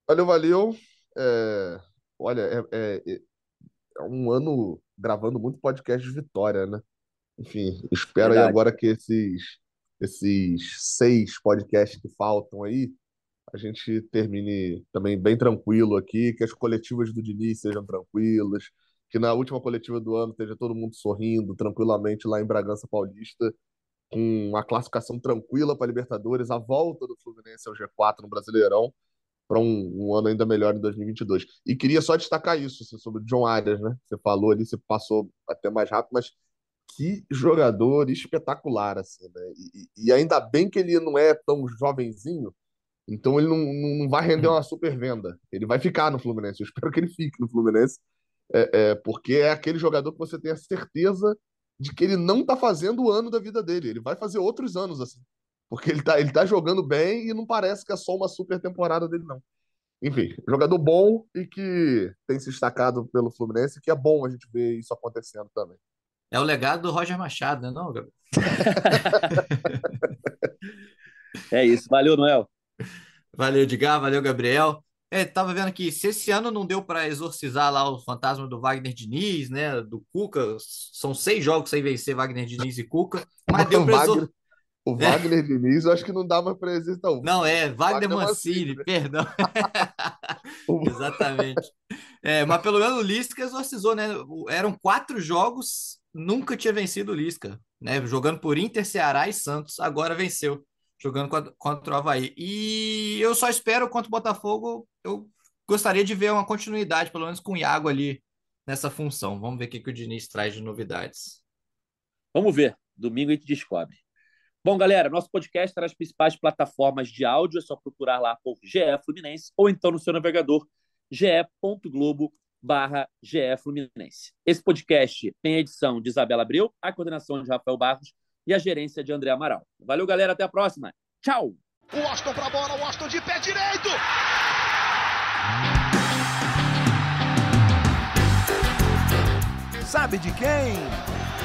Valeu, valeu. É... Olha, é, é, é um ano gravando muito podcast de Vitória, né? Enfim, espero Verdade. aí agora que esses, esses seis podcasts que faltam aí, a gente termine também bem tranquilo aqui, que as coletivas do Diniz sejam tranquilas, que na última coletiva do ano esteja todo mundo sorrindo tranquilamente lá em Bragança Paulista, com uma classificação tranquila para Libertadores, a volta do Fluminense ao G4 no Brasileirão para um, um, ano ainda melhor em 2022. E queria só destacar isso assim, sobre o John Arias, né? Você falou ali, você passou até mais rápido, mas que jogador espetacular, assim, né? E, e ainda bem que ele não é tão jovenzinho, então ele não, não vai render uma super venda. Ele vai ficar no Fluminense. Eu espero que ele fique no Fluminense, é, é, porque é aquele jogador que você tem a certeza de que ele não está fazendo o ano da vida dele. Ele vai fazer outros anos assim. Porque ele tá, ele tá jogando bem e não parece que é só uma super temporada dele, não. Enfim, jogador bom e que tem se destacado pelo Fluminense, que é bom a gente ver isso acontecendo também. É o legado do Roger Machado, né, não, Gabriel? é isso. Valeu, Noel. Valeu, Edgar. Valeu, Gabriel. É, tava vendo aqui, se esse ano não deu para exorcizar lá o fantasma do Wagner Diniz, né, do Cuca, são seis jogos sem vencer Wagner Diniz e Cuca, mas deu para exorcizar o é. Wagner é. Diniz, eu acho que não dá mais pra existir, não. Não, é, Wagner, Wagner Mancini, Mancini né? perdão. Exatamente. É, mas pelo menos o Lisca exorcizou, né? Eram quatro jogos, nunca tinha vencido o Lisca, né? Jogando por Inter, Ceará e Santos, agora venceu, jogando contra o Havaí. E eu só espero contra o Botafogo, eu gostaria de ver uma continuidade, pelo menos com o Iago ali nessa função. Vamos ver o que, que o Diniz traz de novidades. Vamos ver. Domingo a gente descobre. Bom, galera, nosso podcast está nas principais plataformas de áudio, é só procurar lá por GE Fluminense ou então no seu navegador ge.globo barra GE Fluminense. Esse podcast tem a edição de Isabela Abreu, a coordenação de Rafael Barros e a gerência de André Amaral. Valeu, galera, até a próxima. Tchau! O para a bola, o Washington de pé direito! Sabe de quem?